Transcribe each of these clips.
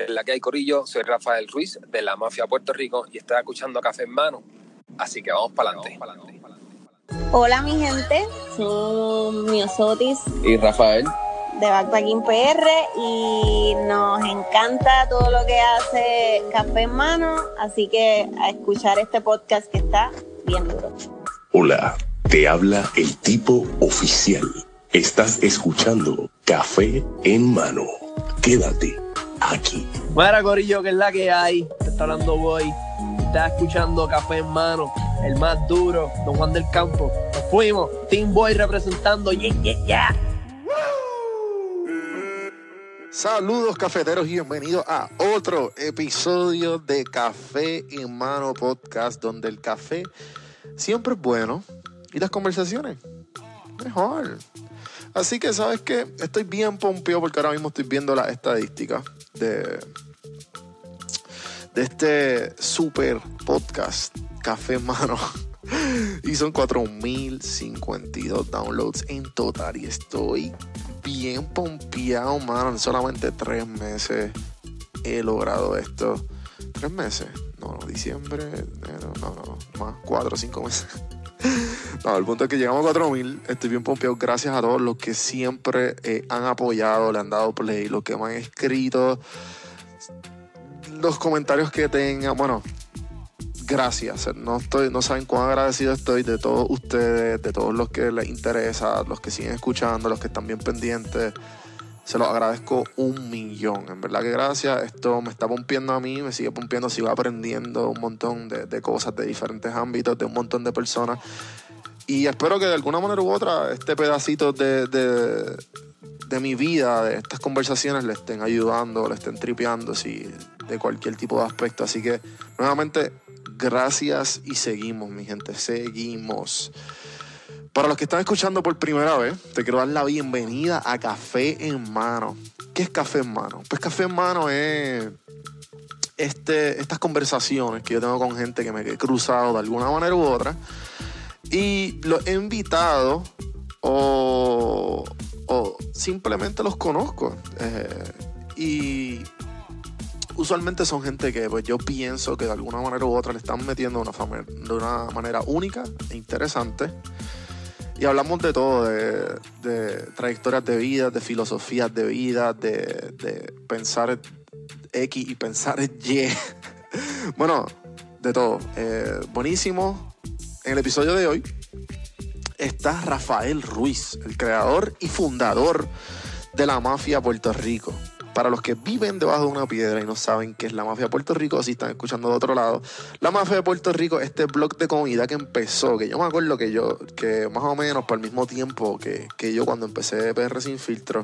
que es la que hay Corillo. Soy Rafael Ruiz de la Mafia Puerto Rico y estoy escuchando Café en Mano. Así que vamos para adelante. Hola mi gente, soy Miosotis y Rafael de Backpacking PR y nos encanta todo lo que hace Café en Mano, así que a escuchar este podcast que está bien duro. Hola, te habla el tipo oficial. Estás escuchando Café en Mano. Quédate aquí. Corillo, que es la que hay. Te está hablando Boy. Estás escuchando Café en Mano, el más duro, Don Juan del Campo. Nos fuimos. Team Boy representando. Yeah, yeah, yeah. Saludos cafeteros y bienvenidos a otro episodio de Café en Mano Podcast, donde el café siempre es bueno y las conversaciones mejor. Así que sabes que estoy bien pompeo porque ahora mismo estoy viendo las estadísticas de, de este super podcast Café Mano. Y son 4.052 downloads en total. Y estoy bien pompeado, mano. En solamente tres meses he logrado esto. ¿Tres meses? No, no, diciembre, enero, no, no, más, cuatro o cinco meses. No, el punto es que llegamos a 4000. Estoy bien pompeado. Gracias a todos los que siempre eh, han apoyado, le han dado play, los que me han escrito, los comentarios que tengan. Bueno, gracias. No, estoy, no saben cuán agradecido estoy de todos ustedes, de todos los que les interesa, los que siguen escuchando, los que están bien pendientes. Se los agradezco un millón. En verdad que gracias. Esto me está pompiendo a mí, me sigue pompiendo, sigo aprendiendo un montón de, cosas de diferentes ámbitos, de un montón de personas. Y espero que de alguna manera u otra este pedacito de, de, de mi vida, de estas conversaciones, le estén ayudando, le estén tripeando, si de cualquier tipo de aspecto. Así que nuevamente Gracias y seguimos, mi gente, seguimos. Para los que están escuchando por primera vez, te quiero dar la bienvenida a Café en Mano. ¿Qué es Café en Mano? Pues Café en Mano es este, estas conversaciones que yo tengo con gente que me he cruzado de alguna manera u otra y los he invitado o, simplemente los conozco. Eh, y usualmente son gente que pues, yo pienso que de alguna manera u otra le están metiendo una de una manera única e interesante. Y hablamos de todo, de, trayectorias de vida, de filosofías de vida, de, pensar X y pensar Y. bueno, de todo. Eh, buenísimo. En el episodio de hoy está Rafael Ruiz, el creador y fundador de la mafia Puerto Rico para los que viven debajo de una piedra y no saben qué es la mafia de Puerto Rico, si están escuchando de otro lado, la mafia de Puerto Rico, este blog de comida que empezó, que yo me acuerdo que yo, que más o menos por el mismo tiempo que, yo cuando empecé PR Sin Filtro,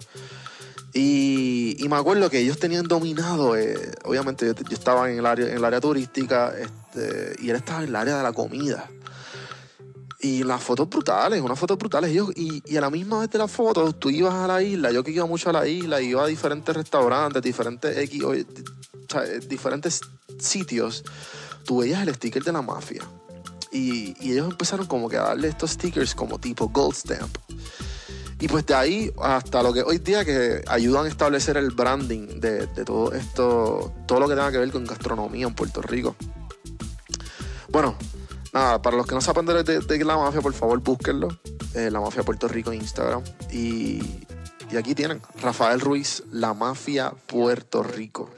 y, me acuerdo que ellos tenían dominado, eh, obviamente yo, estaba en el área, en área turística este, y él estaba en el área de la comida. Y las fotos brutales, unas fotos brutales. Y, y, a la misma vez de las fotos, tú ibas a la isla, yo que iba mucho a la isla, iba a diferentes restaurantes, diferentes, X, diferentes sitios, tú veías el sticker de la mafia. Y, y, ellos empezaron como que a darle estos stickers como tipo Gold Stamp. Y pues de ahí hasta lo que hoy día que ayudan a establecer el branding de, de todo esto, todo lo que tenga que ver con gastronomía en Puerto Rico. Bueno, Nada, para los que no saben de, la mafia, por favor, búsquenlo. Eh, la Mafia Puerto Rico en Instagram. Y, aquí tienen, Rafael Ruiz, La Mafia Puerto Rico.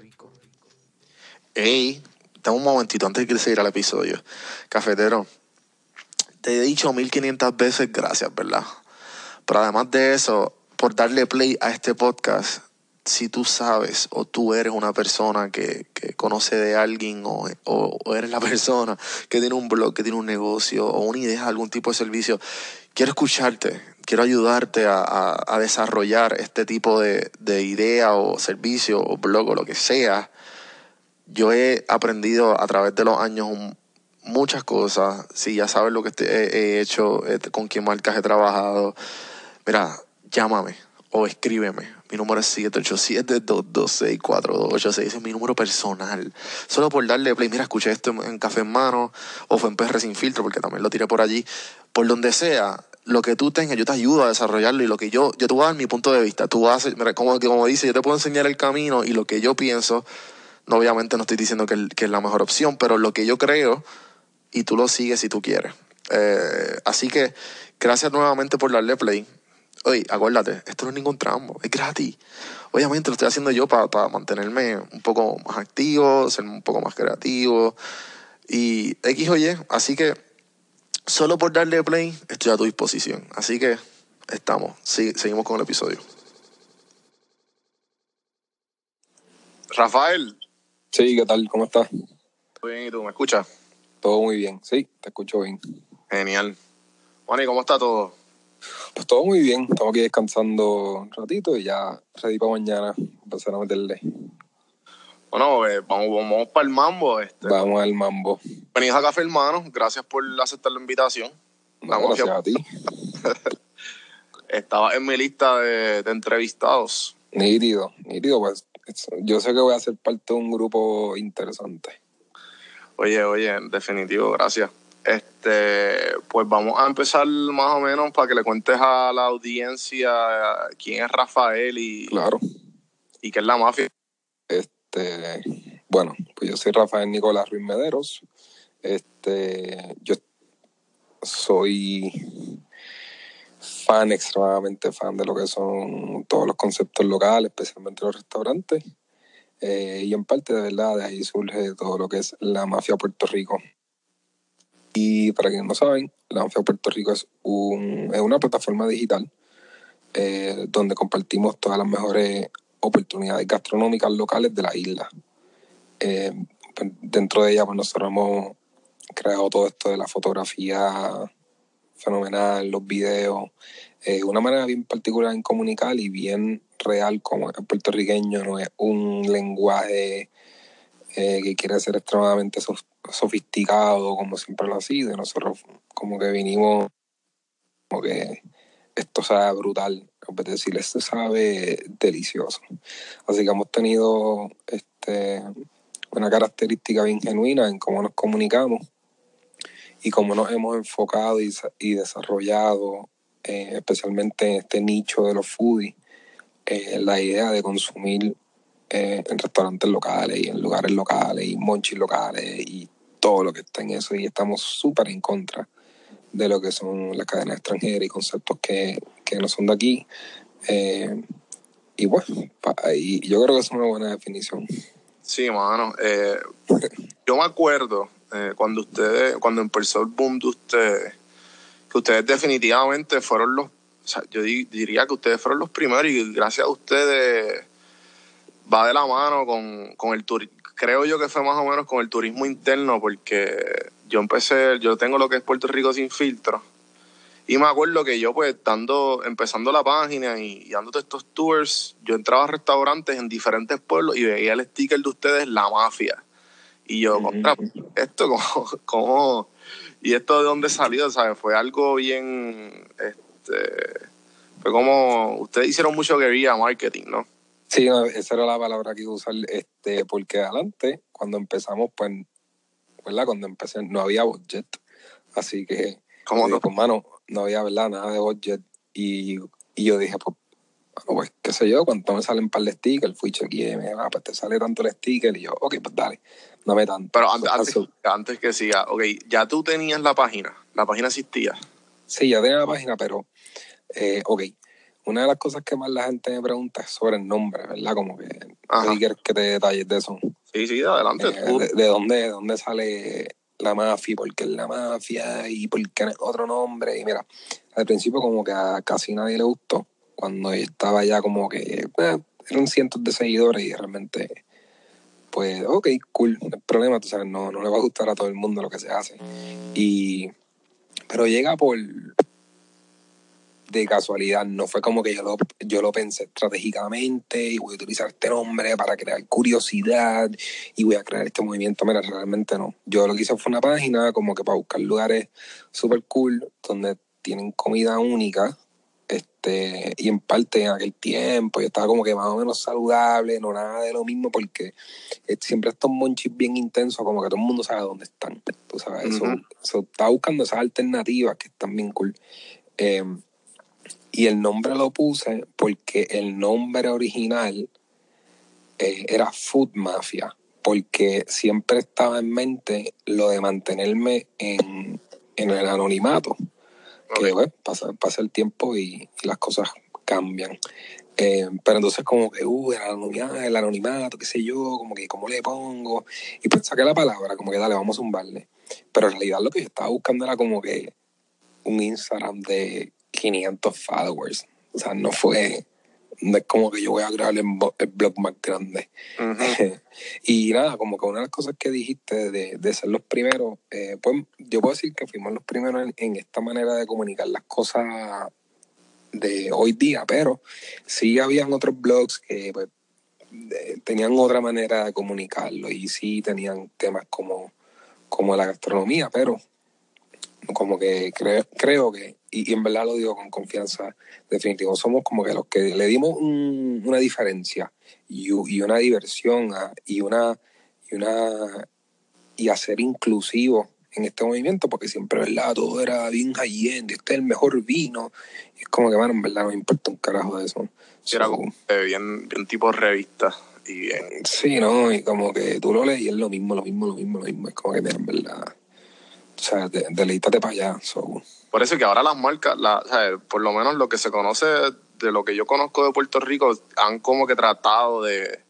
Hey, tengo un momentito antes de seguir al episodio. Cafetero, te he dicho 1500 veces gracias, ¿verdad? Pero además de eso, por darle play a este podcast, si tú sabes o tú eres una persona que, conoce de alguien o, eres la persona que tiene un blog, que tiene un negocio o una idea de algún tipo de servicio, quiero escucharte, quiero ayudarte a, desarrollar este tipo de, idea o servicio o blog o lo que sea. Yo he aprendido a través de los años muchas cosas. Si ya sabes lo que he, hecho, eh, con quién marcas he trabajado, mira, llámame o escríbeme mi número es 787-226-4286. Ese es mi número personal. Solo por darle play. Mira, escuché esto en Café en Mano o fue en PR Sin Filtro, porque también lo tiré por allí. Por donde sea, lo que tú tengas, yo te ayudo a desarrollarlo y lo que yo, yo te voy a dar mi punto de vista. Tú vas como, como dice, yo te puedo enseñar el camino y lo que yo pienso. Obviamente no estoy diciendo que es la mejor opción, pero lo que yo creo y tú lo sigues si tú quieres. Eh, así que gracias nuevamente por darle play. Oye, acuérdate, esto no es ningún tramo, es gratis. Obviamente lo estoy haciendo yo para mantenerme un poco más activo, ser un poco más creativo y X o Y. Así que solo por darle play estoy a tu disposición. Así que estamos, sí, seguimos con el episodio. Rafael, Sí, ¿qué tal? ¿Cómo estás? ¿todo bien y tú me escuchas? Todo muy bien. Sí, te escucho bien. Genial. Juan, ¿y cómo está todo? Pues todo muy bien. Estamos aquí descansando un ratito y ya ready para mañana empezar a meterle. Bueno, eh, vamos, vamos para el mambo. Este. Vamos al mambo. Bienvenidos a Café Hermano. Gracias por aceptar la invitación. No, gracias a ti. Estaba en mi lista de, de entrevistados. Nítido, nítido. Pues es- yo sé que voy a ser parte de un grupo interesante. Oye, oye, en definitivo, gracias. Este, pues vamos a empezar más o menos para que le cuentes a la audiencia eh, quién es Rafael y, Claro. y qué es la mafia. Este, bueno, pues yo soy Rafael Nicolás Ruiz Mederos. Este, yo soy fan, extremadamente fan de lo que son todos los conceptos locales, especialmente los restaurantes. Eh, y en parte, de verdad, de ahí surge todo lo que es la mafia Puerto Rico. Y para quienes no saben, la mafia Puerto Rico es, un, es una plataforma digital eh, donde compartimos todas las mejores oportunidades gastronómicas locales de la isla. Eh, pues, dentro de ella, pues nosotros hemos creado todo esto de la fotografía fenomenal, los videos, eh, una manera bien particular en comunicar y bien real como el puertorriqueño, no es un lenguaje eh, que quiere ser extremadamente sof- sofisticado como siempre lo ha sido. Nosotros como que vinimos como que esto sabe brutal, de decir esto sabe delicioso. Así que hemos tenido este, una característica bien genuina en cómo nos comunicamos y cómo nos hemos enfocado y desarrollado, eh, especialmente en este nicho de los foodies, eh, la idea de consumir eh, en restaurantes locales y en lugares locales y monchis locales y todo lo que está en eso. Y estamos súper en contra de lo que son las cadenas extranjeras y conceptos que, que no son de aquí. Eh, y bueno, y yo creo que es una buena definición. Sí, mano. eh, yo me acuerdo cuando ustedes, cuando empezó el boom de ustedes, que ustedes definitivamente fueron los, o sea, yo di- diría que ustedes fueron los primeros y gracias a ustedes va de la mano con, con el turismo. Creo yo que fue más o menos con el turismo interno porque yo empecé, yo tengo lo que es Puerto Rico sin filtro. Y me acuerdo que yo, pues, dando, empezando la página y, y dando todos estos tours, yo entraba a restaurantes en diferentes pueblos y veía el sticker de ustedes, La Mafia. Y yo, contra, esto, ¿cómo, cómo- ¿Y esto de dónde salió? ¿Sabes? Fue algo bien, este, fue como, ustedes hicieron mucho guerrilla marketing, ¿no? Sí, no, esa era la palabra que iba a usar, este, porque adelante, cuando empezamos, pues, ¿verdad? Cuando empecé no había budget, así que, ¿Cómo no? pues, mano, no había, ¿verdad? Nada de budget, y, y yo dije, pues, bueno, pues, qué sé yo, cuando me salen par de stickers, fui chequeé, me ah, pues te sale tanto el sticker, y yo, ok, pues dale, dame tanto. Pero antes, antes que siga, ok, ya tú tenías la página, la página existía. Sí, ya tenía la página, pero, eh, ok, una de las cosas que más la gente me pregunta es sobre el nombre, ¿verdad? Como que, Ajá. ¿qué quieres que te detalles de eso? Sí, sí, adelante. Eh, de, de dónde, de dónde sale la mafia? ¿Por qué es la mafia? ¿Y por qué no es otro nombre? Y mira, al principio como que a casi nadie le gustó, cuando estaba ya como que eh, eran cientos de seguidores y realmente, pues, ok, cool, no hay problema, tú sabes, no, no le va a gustar a todo el mundo lo que se hace. Y, pero llega por de casualidad, no fue como que yo lo, yo lo pensé estratégicamente y voy a utilizar este nombre para crear curiosidad y voy a crear este movimiento. Mira, realmente no. Yo lo que hice fue una página como que para buscar lugares super cool donde tienen comida única. Este, y en parte en aquel tiempo yo estaba como que más o menos saludable, no nada de lo mismo, porque siempre estos monchis bien intensos, como que todo el mundo sabe dónde están. Tú sabes, eso, eso, estaba buscando esas alternativas que están bien cool. Eh, y el nombre lo puse porque el nombre original eh, era Food Mafia, porque siempre estaba en mente lo de mantenerme en, en el anonimato. Que bueno, pasa, pasa el tiempo y, y las cosas cambian. Eh, pero entonces como que, uh, el anonimato, el anonimato, qué sé yo, como que cómo le pongo. Y pues saqué la palabra, como que dale, vamos a zumbarle. Pero en realidad lo que yo estaba buscando era como que un Instagram de 500 followers. O sea, no fue, no es como que yo voy a crear el, blog más grande. y nada, como que una de las cosas que dijiste de, de ser los primeros, eh, pues yo puedo decir que fuimos los primeros en, en esta manera de comunicar las cosas de hoy día, pero sí habían otros blogs que pues, de- tenían otra manera de comunicarlo y sí tenían temas como, como la gastronomía, pero como que creo, creo que, y, y en verdad lo digo con confianza, definitivo, somos como que los que le dimos un- una diferencia y, una diversión a- y una y una y a ser inclusivo en este movimiento, porque siempre, ¿verdad? Todo era bien high-end, este es el mejor vino. Y es como que, bueno, en verdad no me importa un carajo de eso. Sí, era como eh, bien, bien tipo revista y bien. Sí, ¿no? Y como que tú lo lees y es lo mismo, lo mismo, lo mismo, lo mismo. Es como que, en verdad, o sea, de, deleítate para allá. So, Por eso que ahora las marcas, la, o sea, por lo menos lo que se conoce de lo que yo conozco de Puerto Rico, han como que tratado de, de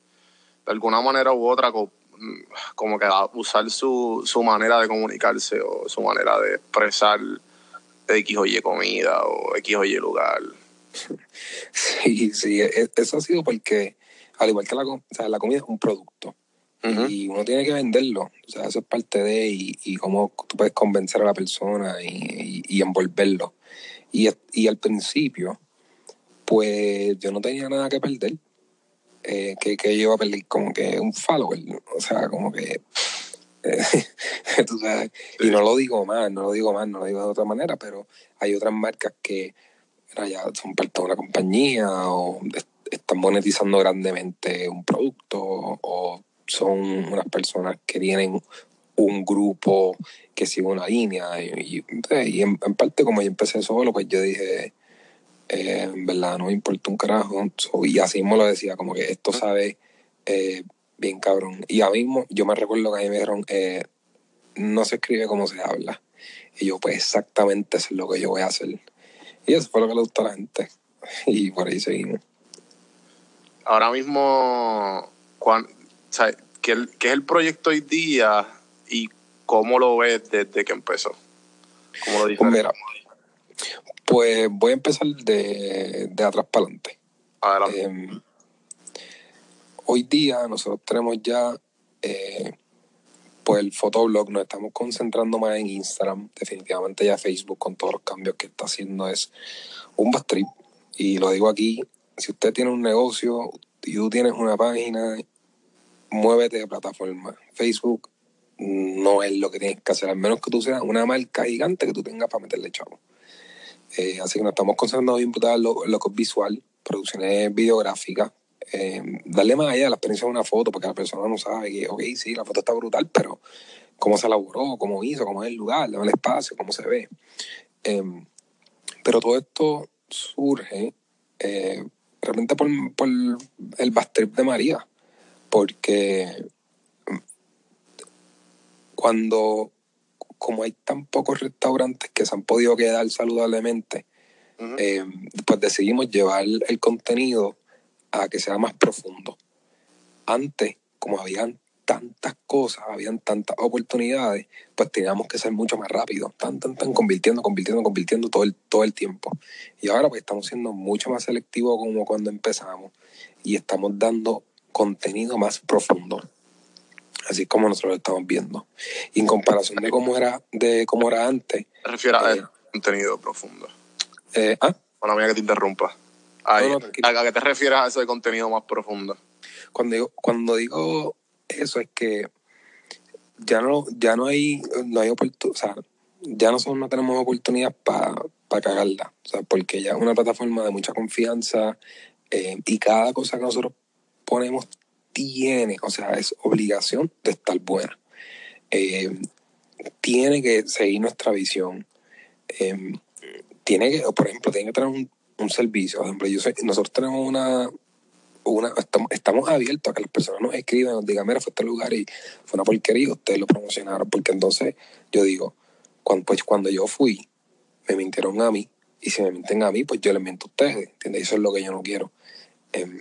alguna manera u otra, co- como que usar su, su manera de comunicarse o su manera de expresar X o Y comida o X o Y lugar. sí, sí, e- eso ha sido porque, al igual que la, o sea, la comida es un producto. Ujú. y uno tiene que venderlo. O sea, eso es parte de y, y cómo tú puedes convencer a la persona y, y- y envolverlo. Y, al principio, pues yo no tenía nada que perder. Eh, que, que yo iba a perder como que un follower. O sea, como que. eh, y no lo digo más, no lo digo más, no lo digo de otra manera, pero hay otras marcas que ya son parte de una compañía o est- están monetizando grandemente un producto o son unas personas que tienen un grupo que sigue una línea y, y- y en, en parte como yo empecé solo pues yo dije eh, en verdad no me importa un carajo. So, y así mismo lo decía como que esto sabe eh, bien cabrón. Y ahora mismo yo me recuerdo que a mí me dijeron eh, no se escribe como se habla. Y yo pues exactamente eso es lo que yo voy a hacer. Y eso fue lo que le gustó a la gente. Y por ahí seguimos. Ahora mismo, cuán- sea, ¿qué, ¿qué es el proyecto hoy día y cómo lo ves desde que empezó? ¿Cómo lo Pues mira, pues voy a empezar de, de atrás para adelante. Adelante. Eh, hoy día nosotros tenemos ya eh, pues el fotoblog, nos estamos concentrando más en Instagram. Definitivamente ya Facebook con todos los cambios que está haciendo es un bad trip. Y lo digo aquí, si usted tiene un negocio y tú tienes una página, muévete de plataforma. Facebook no es lo que tienes que hacer, al menos que tú seas una marca gigante que tú tengas para meterle chavo. Eh, así que nos estamos concentrando bien brutal lo, lo que es visual, producciones videográficas, eh, darle más allá de la experiencia de una foto, porque la persona no sabe que, ok, sí, la foto está brutal, pero cómo se elaboró, cómo hizo, cómo es el lugar, el espacio, cómo se ve. Eh, pero todo esto surge eh, realmente por, por el bad trip de María, porque cuando, como hay tan pocos restaurantes que se han podido quedar saludablemente, eh, pues decidimos llevar el contenido a que sea más profundo. Antes, como habían tantas cosas, habían tantas oportunidades, pues teníamos que ser mucho más rápidos, tan, tan, tan, convirtiendo, convirtiendo, convirtiendo todo el, todo el tiempo. Y ahora pues estamos siendo mucho más selectivos como cuando empezamos y estamos dando contenido más profundo. Así como nosotros lo estamos viendo. Y en comparación de cómo era, de cómo era antes, ¿Te refieres a eh, contenido profundo? eh, ah, Bueno, mira que te interrumpa. Ay, No, no. ¿A qué te refieres a eso de contenido más profundo? cuando digo, cuando digo eso es que ya no, ya no hay, no hay oportunidad, o sea, ya nosotros no tenemos oportunidad para cagarla, o sea, porque ya es una plataforma de mucha confianza eh, y cada cosa que nosotros ponemos tiene, o sea, es obligación de estar buena. Eh, tiene que seguir nuestra visión. Eh, tiene que, por ejemplo, tiene que tener un, un servicio. Por ejemplo, yo sé, nosotros tenemos una, una estamos, estamos abiertos a que las personas nos escriban, nos digan, mira, fue este lugar y fue una porquería, ustedes lo promocionaron, porque entonces yo digo, cuando, pues cuando yo fui, me mintieron a mí, y si me mienten a mí, pues yo les miento a ustedes, ¿entiendes? Eso es lo que yo no quiero. Em,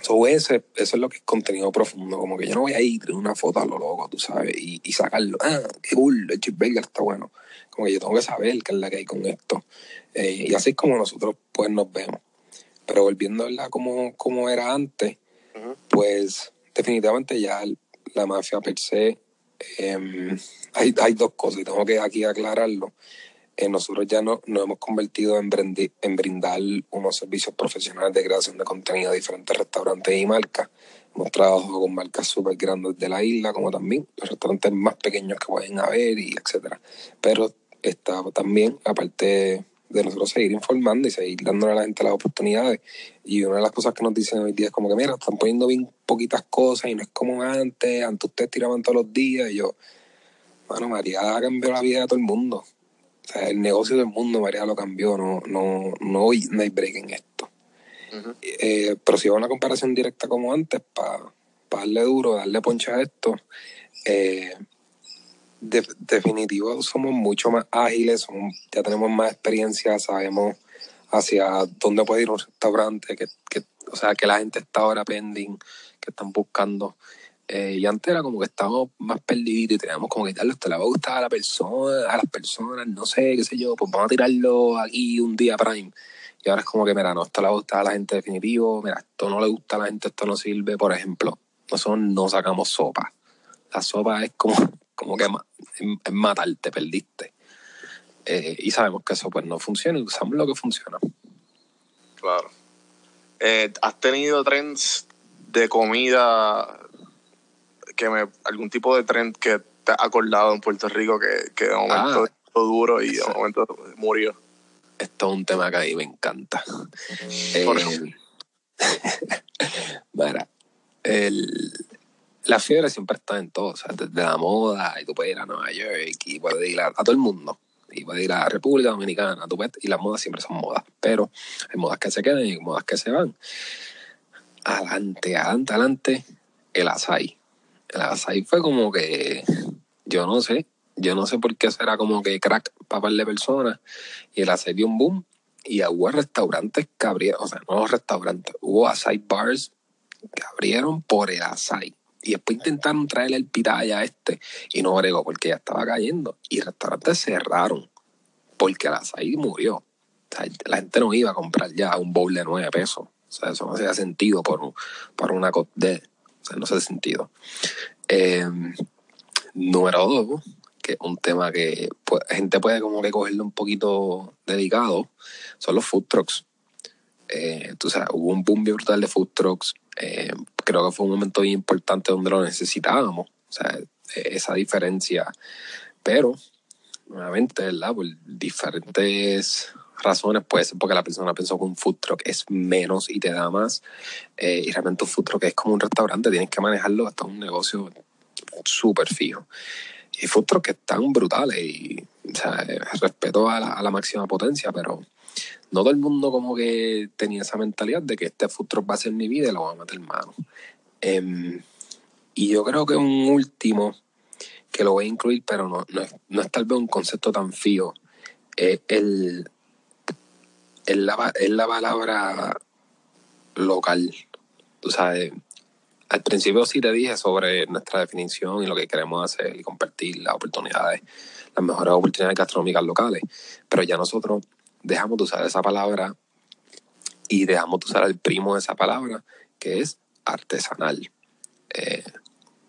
so ese, eso es lo que es contenido profundo, como que yo no voy a ir a una foto a lo loco, tú sabes, y, y sacarlo, ah, qué cool, el cheeseburger está bueno. Como que yo tengo que saber qué es la que hay con esto. Eh, y así es como nosotros pues nos vemos. Pero volviendo a como, como era antes, pues definitivamente ya la mafia per se, em, hay, hay dos cosas y tengo que aquí aclararlo. Eh, nosotros ya no, nos hemos convertido en, brindar unos servicios profesionales de creación de contenido a diferentes restaurantes y marcas. Hemos trabajado con marcas súper grandes de la isla, como también los restaurantes más pequeños que pueden haber, y etcétera. Pero está también, aparte de nosotros seguir informando y seguir dándole a la gente las oportunidades. Y una de las cosas que nos dicen hoy día es como que, mira, están poniendo bien poquitas cosas y no es como antes, antes ustedes tiraban todos los días. Y yo, bueno, María cambió la vida de todo el mundo. O sea, el negocio del mundo, María lo cambió, no, no, no, hay- no hay break en esto. Eh, pero si va una comparación directa como antes, para darle duro, darle poncha a esto, eh, de- definitivo somos mucho más ágiles, somos- ya tenemos más experiencia, sabemos hacia dónde puede ir un restaurante, que, que, o sea, que la gente está ahora pending, que están buscando. Eh, y antes era como que estábamos más perdidos y teníamos como que darle, esto le va a gustar a la persona, a las personas, no sé, qué sé yo, pues vamos a tirarlo aquí un día prime. Y ahora es como que, mira, no, esto le va a gustar a la gente definitivo, mira, esto no le gusta a la gente, esto no sirve. Por ejemplo, nosotros no sacamos sopa. La sopa es como, como que es matarte, perdiste. Eh, y sabemos que eso pues no funciona, y usamos lo que funciona. Claro. Eh, ¿Has tenido trends de comida que me algún tipo de trend que te ha acordado en Puerto Rico que, que de momento Ah, duro y de ese- momento murió? Esto es un tema que a mí me encanta. Por Eh, mira, el- la fiebre siempre está en todo, o sea, desde la moda, y tú puedes ir a Nueva York, y puedes ir a, a todo el mundo, y puedes ir a República Dominicana, tú puedes- y las modas siempre son modas, pero hay modas que se quedan y hay modas que se van. Adelante, adelante, adelante, el açaí. El açaí fue como que, yo no sé, yo no sé por qué será como que crack para par de personas, y el açaí dio un boom, y hubo restaurantes que abrieron, o sea, no restaurantes, hubo açaí bars que abrieron por el açaí. Y después intentaron traerle el pitaya a este y no bregó porque ya estaba cayendo. Y restaurantes cerraron porque el açaí murió. O sea, la gente no iba a comprar ya un bowl de 9 pesos. O sea, eso no hacía sentido por, por una. O sea, no hace sentido. Eh, número dos, que es un tema que pues, gente puede como que cogerlo un poquito delicado, son los food trucks. Eh, hubo un boom brutal de food trucks. Eh, creo que fue un momento bien importante donde lo necesitábamos. O sea, eh, esa diferencia. Pero, nuevamente, ¿verdad? Por diferentes razones, puede ser porque la persona pensó que un food truck es menos y te da más. Eh, y realmente un food truck es como un restaurante, tienes que manejarlo hasta un negocio súper fijo. Y food trucks que están brutales y eh, respeto a la, máxima potencia, pero no todo el mundo como que tenía esa mentalidad de que este food truck va a ser mi vida y lo voy a meter mano. Em, y yo creo que un último que lo voy a incluir, pero no, no, no es tal vez un concepto tan fijo, es el, es la, es la palabra local. Tú sabes, al principio sí te dije sobre nuestra definición y lo que queremos hacer y compartir las oportunidades, las mejores oportunidades gastronómicas locales, pero ya nosotros dejamos de usar esa palabra y dejamos de usar el primo de esa palabra, que es artesanal. Eh,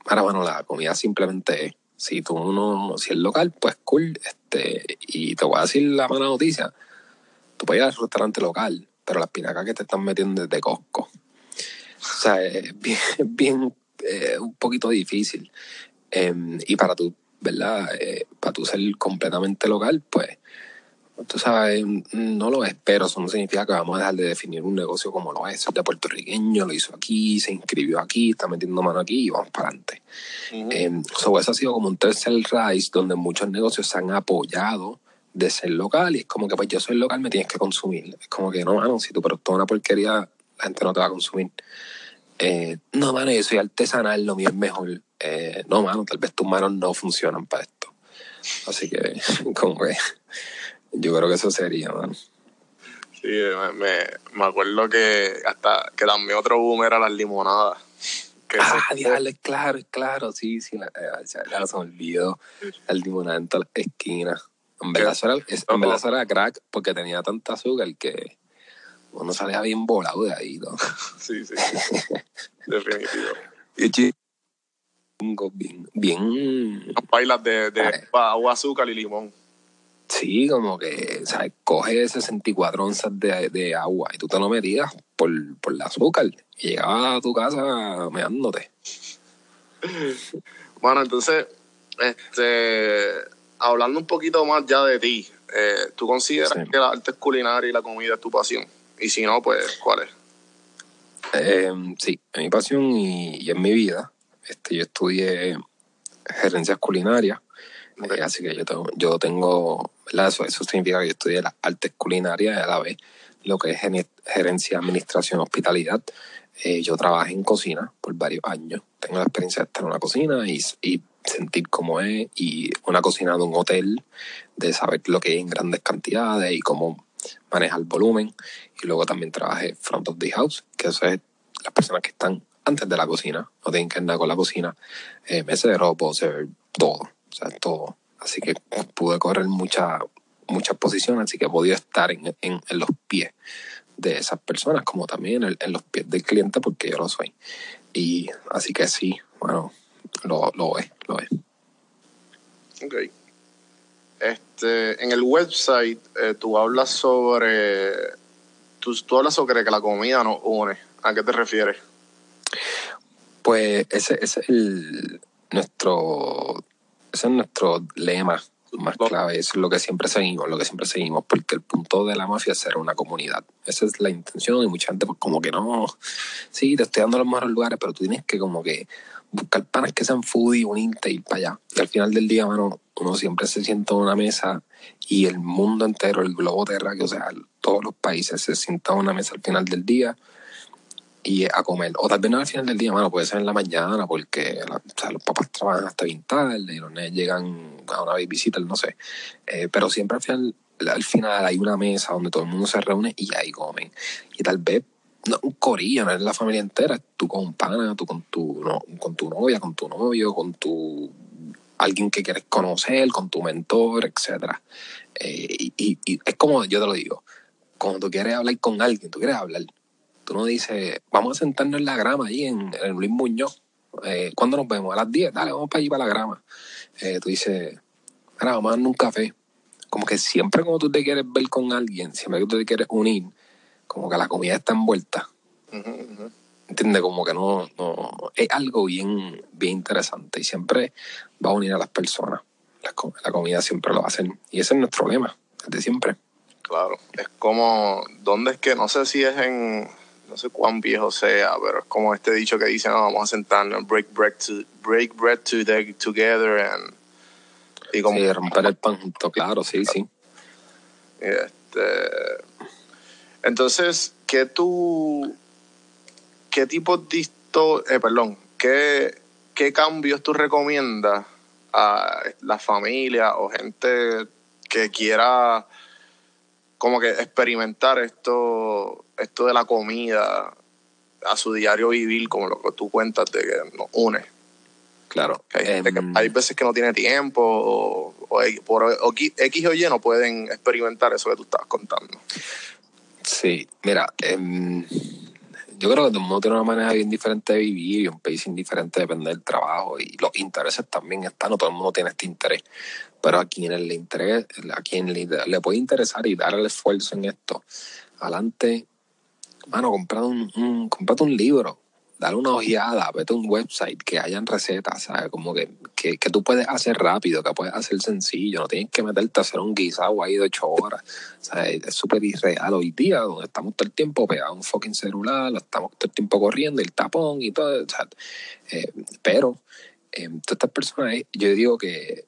ahora, bueno, la comida simplemente es, si tú no, si es local, pues cool, este, y te voy a decir la mala noticia, tú puedes ir al restaurante local, pero las pinacas que te están metiendo desde Costco. O sea, es bien, es bien eh, un poquito difícil. Em, y para tú, ¿verdad? Eh, para tú ser completamente local, pues, tú sabes, no lo es, pero eso no significa que vamos a dejar de definir un negocio como lo es. Es de puertorriqueño, lo hizo aquí, se inscribió aquí, está metiendo mano aquí y vamos para adelante. Ujú. Eh, so, eso ha sido como un tercer rise donde muchos negocios se han apoyado de ser local y es como que pues yo soy local, me tienes que consumir. Es como que no, mano, si tu producto es una porquería, la gente no te va a consumir. Eh, no, mano, yo soy artesanal, lo mío es mejor. Eh, no, mano, tal vez tus manos no funcionan para esto. Así que, como que, yo creo que eso sería, mano. Sí, me, me, me acuerdo que hasta que también otro boom era las limonadas. Que Ah, diablo, claro, claro, sí, sí, la, eh, se me olvidó el limonada en todas las esquinas. En verdad, eso era, es- en verdad eso era crack porque tenía tanta azúcar que uno salía bien volado de ahí, ¿no? sí, sí, definitivo. Y chingo, bien, bien, Bailas de, agua, azúcar y limón. sí, como que, ¿sabes? Coge 64 onzas de, de agua y tú te lo metías por, por el azúcar y llegabas a tu casa meándote. Bueno, entonces, este, hablando un poquito más ya de ti, eh, ¿tú consideras Sí. que la arte culinaria y la comida es tu pasión? Y si no, pues, ¿cuál es? Eh, sí, es mi pasión y, y en mi vida. Este, yo estudié gerencias culinarias, eh, así que yo tengo, yo tengo ¿verdad? Eso, eso significa que yo estudié las artes culinarias y a la vez lo que es gerencia, administración, hospitalidad. Eh, yo trabajé en cocina por varios años. Tengo la experiencia de estar en una cocina y, y sentir cómo es, y una cocina de un hotel, de saber lo que hay en grandes cantidades y cómo maneja el volumen. Y luego también trabajé front of the house, que eso es las personas que están antes de la cocina, no tienen que andar con la cocina, eh, mesero, puedo ser todo, o sea, todo. Así que pude correr muchas muchas posiciones, así que he podido estar en, en, en los pies de esas personas, como también en, en los pies del cliente, porque yo lo soy. Y así que sí, bueno, lo, lo es, lo es. Ok. Este, en el website eh, tú hablas sobre. Tú, tú hablas sobre que la comida nos une. ¿A qué te refieres? Pues ese, ese es el, nuestro, ese es nuestro lema más clave, eso es lo que siempre seguimos, lo que siempre seguimos, porque el punto de la mafia es ser una comunidad. Esa es la intención y mucha gente pues como que no, sí, te estoy dando los mejores lugares, pero tú tienes que como que buscar panas que sean foodie, unirte y para allá. Y al final del día, mano, uno siempre se sienta en una mesa y el mundo entero, el globo terráqueo, o sea, todos los países se sientan en una mesa al final del día y a comer. O tal vez no al final del día, mano, puede ser en la mañana, porque la- o sea, los papás trabajan hasta bien tarde y los llegan a una babysitter, no sé. Eh, pero siempre al final, al final hay una mesa donde todo el mundo se reúne y ahí comen. Y tal vez, un corillo, no es la familia entera, es tú con pana, tú con tu, no, con tu novia, con tu novio, con tu alguien que quieres conocer, con tu mentor, etcétera. Eh, y, es como yo te lo digo, cuando tú quieres hablar con alguien, tú quieres hablar, tú no dices, vamos a sentarnos en la grama ahí en, en Luis Muñoz. Eh, ¿Cuándo nos vemos? A las 10, dale, vamos para allí para la grama. Eh, tú dices, mira, vamos a darnos un café. Como que siempre cuando tú te quieres ver con alguien, siempre que tú te quieres unir, como que la comida está envuelta. Ujú. ¿Entiendes? Como que no, no. Es algo bien, bien interesante y siempre va a unir a las personas. La, co- la comida siempre lo hacen. Y ese es nuestro lema, desde siempre. Claro. Es como. ¿Dónde es que? No sé si es en. No sé cuán viejo sea, pero es como este dicho que dice: no, vamos a sentarnos, break bread, to, break bread to the- together. And, y como. Sí, romper el pan junto, claro, sí, sí. Este, entonces, ¿qué tú, qué tipo de histo- eh, perdón, qué, qué cambios tú recomiendas a la familia o gente que quiera como que experimentar esto, esto de la comida a su diario vivir, como lo que tú cuentas de que nos une? Claro. Hay, gente que- Em, hay veces que no tiene tiempo o, o por o X o Y no pueden experimentar eso que tú estabas contando. Sí, mira, em, yo creo que todo el mundo tiene una manera bien diferente de vivir y un pacing diferente depende del trabajo y los intereses también están, no todo el mundo tiene este interés, pero a quien le interese, a quien le, puede interesar y dar el esfuerzo en esto, adelante, mano, comprate un, un, cómprate un libro, dale una ojeada, vete a un website que hayan recetas, ¿sabes? Como que, que, que tú puedes hacer rápido, que puedes hacer sencillo, no tienes que meterte a hacer un guisado ahí de ocho horas. Sea, es súper irreal hoy día, donde estamos todo el tiempo pegados a un fucking celular, estamos todo el tiempo corriendo, el tapón y todo. Sea, eh, pero, eh, todas estas personas, yo digo que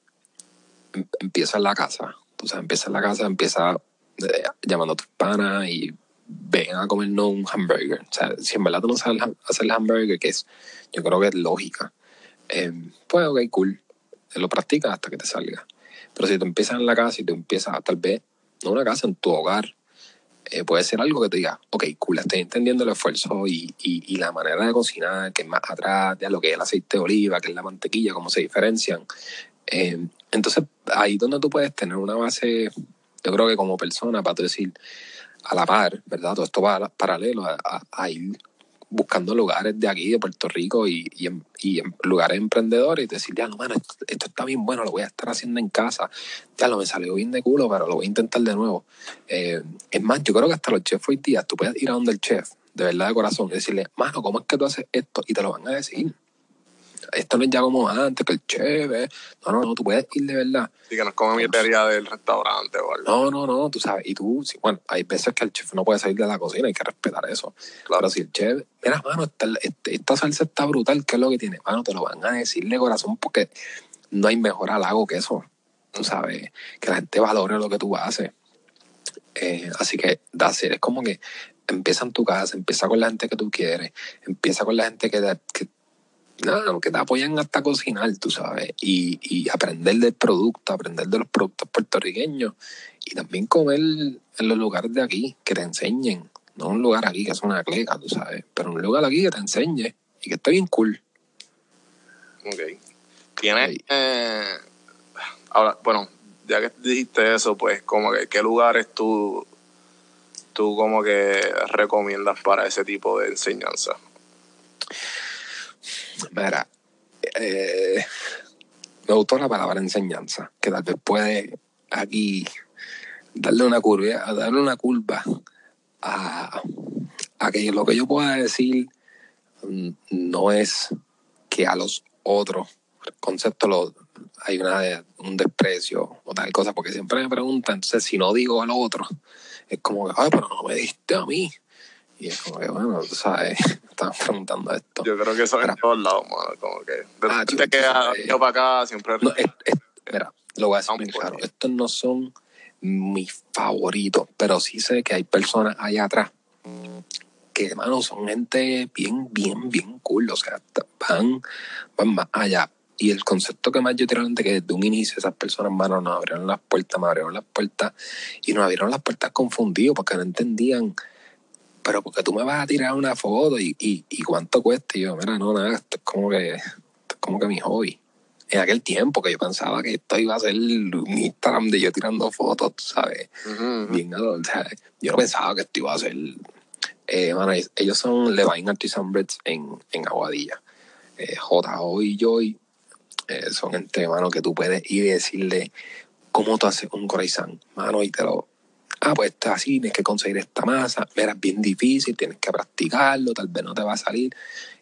em- empieza en la casa. Tú sabes, empieza en la casa, empieza eh, llamando a tus panas y ven a comernos un hamburger. O sea, si en verdad tú no sabes hacer el hamburger, que es, yo creo que es lógica, eh, pues ok, cool. Lo practicas hasta que te salga. Pero si tú empiezas en la casa y tú empiezas, tal vez, no una casa, en tu hogar, eh, puede ser algo que te diga, ok, cool, estoy entendiendo el esfuerzo y, y, la manera de cocinar, que es más atrás, de lo que es el aceite de oliva, que es la mantequilla, cómo se diferencian. Eh, entonces, ahí donde tú puedes tener una base, yo creo que como persona, para tú decir, a la par, ¿verdad? Todo esto va paralelo a, a, a ir buscando lugares de aquí, de Puerto Rico y, y, en, lugares emprendedores y decir, ya, no, mano, esto, esto, está bien bueno, lo voy a estar haciendo en casa. Ya, lo me salió bien de culo, pero lo voy a intentar de nuevo. Eh, es más, yo creo que hasta los chefs hoy día, tú puedes ir a donde el chef, de verdad de corazón, y decirle, mano, ¿cómo es que tú haces esto? Y te lo van a decir esto no es ya como antes, que el chef, no, no, no, tú puedes ir de verdad. Sí, que no es como mietería del restaurante o algo. No, no, no, tú sabes, y tú, sí, bueno, hay veces que el chef no puede salir de la cocina, hay que respetar eso. Claro, pero si el chef, mira, mano, esta, este, esta salsa está brutal, ¿qué es lo que tiene? Mano, te lo van a decir de corazón porque no hay mejor halago que eso. Tú sabes, que la gente valore lo que tú haces. Eh, así que, es como que empieza en tu casa, empieza con la gente que tú quieres, empieza con la gente que, que nada, que te apoyan hasta cocinar, tú sabes, y, y, aprender del producto, aprender de los productos puertorriqueños y también comer en los lugares de aquí, que te enseñen, no un lugar aquí que es una cleca, tú sabes, pero un lugar aquí que te enseñe y que esté bien cool. Ok. Tienes, eh, ahora, bueno, ya que dijiste eso, pues como que qué lugares tú, tú como que recomiendas para ese tipo de enseñanza. Mira, eh, me gustó la palabra enseñanza, que tal vez puede aquí darle una curva, darle una curva a, a que lo que yo pueda decir no es que a los otros conceptos lo, hay una, un desprecio o tal cosa, porque siempre me preguntan, entonces si no digo al otro, es como que, ay, pero no me diste a mí. Y es como que, bueno, tú sabes, estaban preguntando esto. Yo creo que eso es en todos lados, mano. Como que de ah, te queda yo para acá, siempre. No, es, es, mira, lo voy a decir muy claro. Estos no son mis favoritos, pero sí sé que hay personas allá atrás que, hermano, son gente bien, bien, bien cool. O sea, van, van más allá. Y el concepto que más yo tiré que desde un inicio esas personas, hermano, nos abrieron las puertas, me abrieron las puertas y nos abrieron las puertas confundidos porque no entendían pero porque tú me vas a tirar una foto y, y, y cuánto cuesta. Y yo, mira, no, nada, esto es como que, esto es como que mi hobby. En aquel tiempo que yo pensaba que esto iba a ser un Instagram de yo tirando fotos, ¿sabes? Uh-huh. Bien, o sea, yo no pensaba que esto iba a ser. Eh, ellos son Levine Artisan Breads en, en Aguadilla. Eh, J.O. y Joy eh, son gente, mano, que tú puedes ir y decirle cómo tú haces un croissant, mano, y te lo, ah, pues está así, tienes que conseguir esta masa, era bien difícil, tienes que practicarlo, tal vez no te va a salir.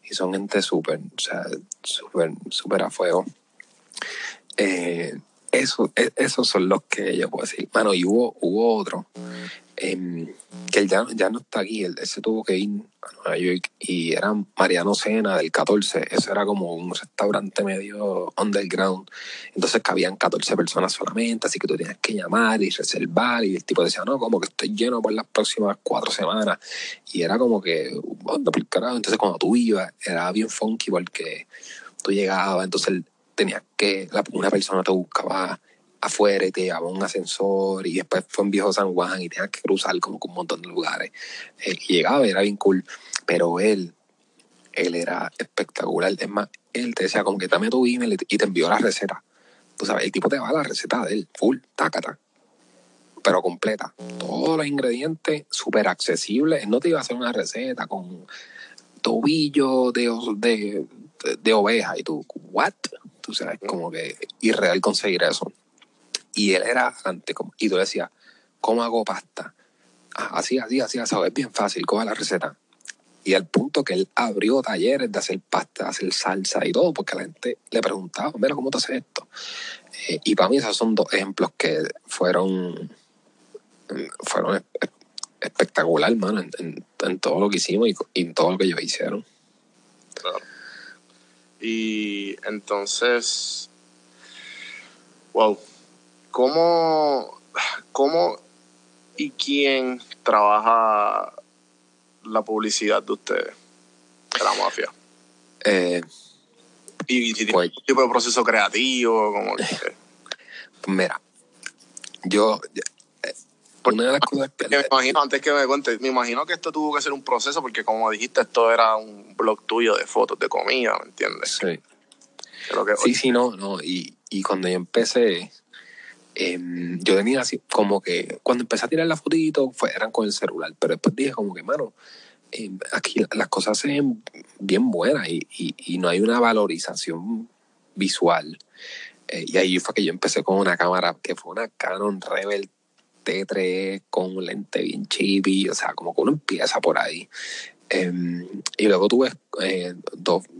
Y son gente súper, o sea, súper, súper a fuego. Eh, eso, e, esos son los que yo puedo decir. Mano, y hubo, hubo otro eh, que él ya, ya, no está aquí, él, él, se tuvo que ir a Nueva York y era Mariano Sena del 14, eso era como un restaurante medio underground, entonces cabían 14 personas solamente, así que tú tienes que llamar y reservar y el tipo decía, no, como que estoy lleno por las próximas cuatro semanas y era como que, bueno, por carajo, entonces cuando tú ibas era bien funky porque tú llegabas, entonces tenías que, una persona te buscaba afuera y te llevaba un ascensor y después fue en Viejo San Juan y tenías que cruzar como con un montón de lugares. Eh, y llegaba y era bien cool, pero él, él era espectacular. Es más, él te decía dame tu email y te envió la receta. Tú sabes, el tipo te va a la receta de él, full, tacata, pero completa. Todos los ingredientes súper accesibles. Él no te iba a hacer una receta con tobillo de, de, de, de oveja y tú, ¿what? Tú sabes, como que irreal conseguir eso. Y él era antes, como, y tú le decías, ¿cómo hago pasta? Ah, así, así, así, así, es bien fácil, coja la receta. Y al punto que él abrió talleres de hacer pasta, hacer salsa y todo, porque la gente le preguntaba, mira, ¿cómo te haces esto? Eh, y para mí esos son dos ejemplos que fueron, fueron espectacular, mano, en, todo lo que hicimos y, y, en todo lo que ellos hicieron. Claro. Y entonces, wow, ¿Cómo, ¿cómo y quién trabaja la publicidad de ustedes, de la mafia? Eh, Y, y Pues- tipo de proceso creativo, como que... pues mira, yo. eh, una de las cosas que. me imagino, antes que me cuentes, me imagino que esto tuvo que ser un proceso porque como dijiste, esto era un blog tuyo de fotos de comida, ¿me entiendes? Sí. Que Sí, sí, no, no. Y, y cuando yo empecé, em, yo tenía así, como que cuando empecé a tirar la fotito, eran con el celular, pero después dije como que, mano, em, aquí las cosas se ven bien buenas y, no hay una valorización visual. Eh, y ahí fue que yo empecé con una cámara que fue una Canon Rebel T3 con un lente bien chippy, o sea, como que uno empieza por ahí. Em, y luego tuve eh,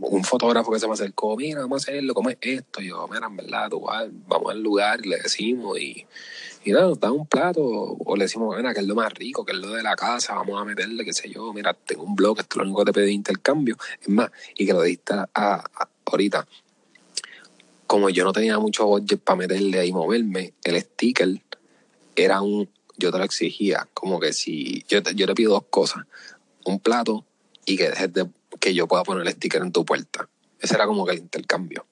un fotógrafo que se me acercó, mira, vamos a hacerlo, ¿cómo es esto? Y yo, mira, en verdad, tú vamos al lugar y le decimos y, y nada, nos da un plato o le decimos, mira, que es lo más rico, que es lo de la casa, vamos a meterle, qué sé yo, mira, tengo un blog, esto es lo único que te pedí de intercambio. Es más, y que lo diste a, a- ahorita, como yo no tenía mucho budget para meterle ahí y moverme, el sticker era un, yo te lo exigía, como que si, yo te, yo te pido dos cosas, un plato y que dejes de, que yo pueda poner el sticker en tu puerta. Ese era como que el intercambio.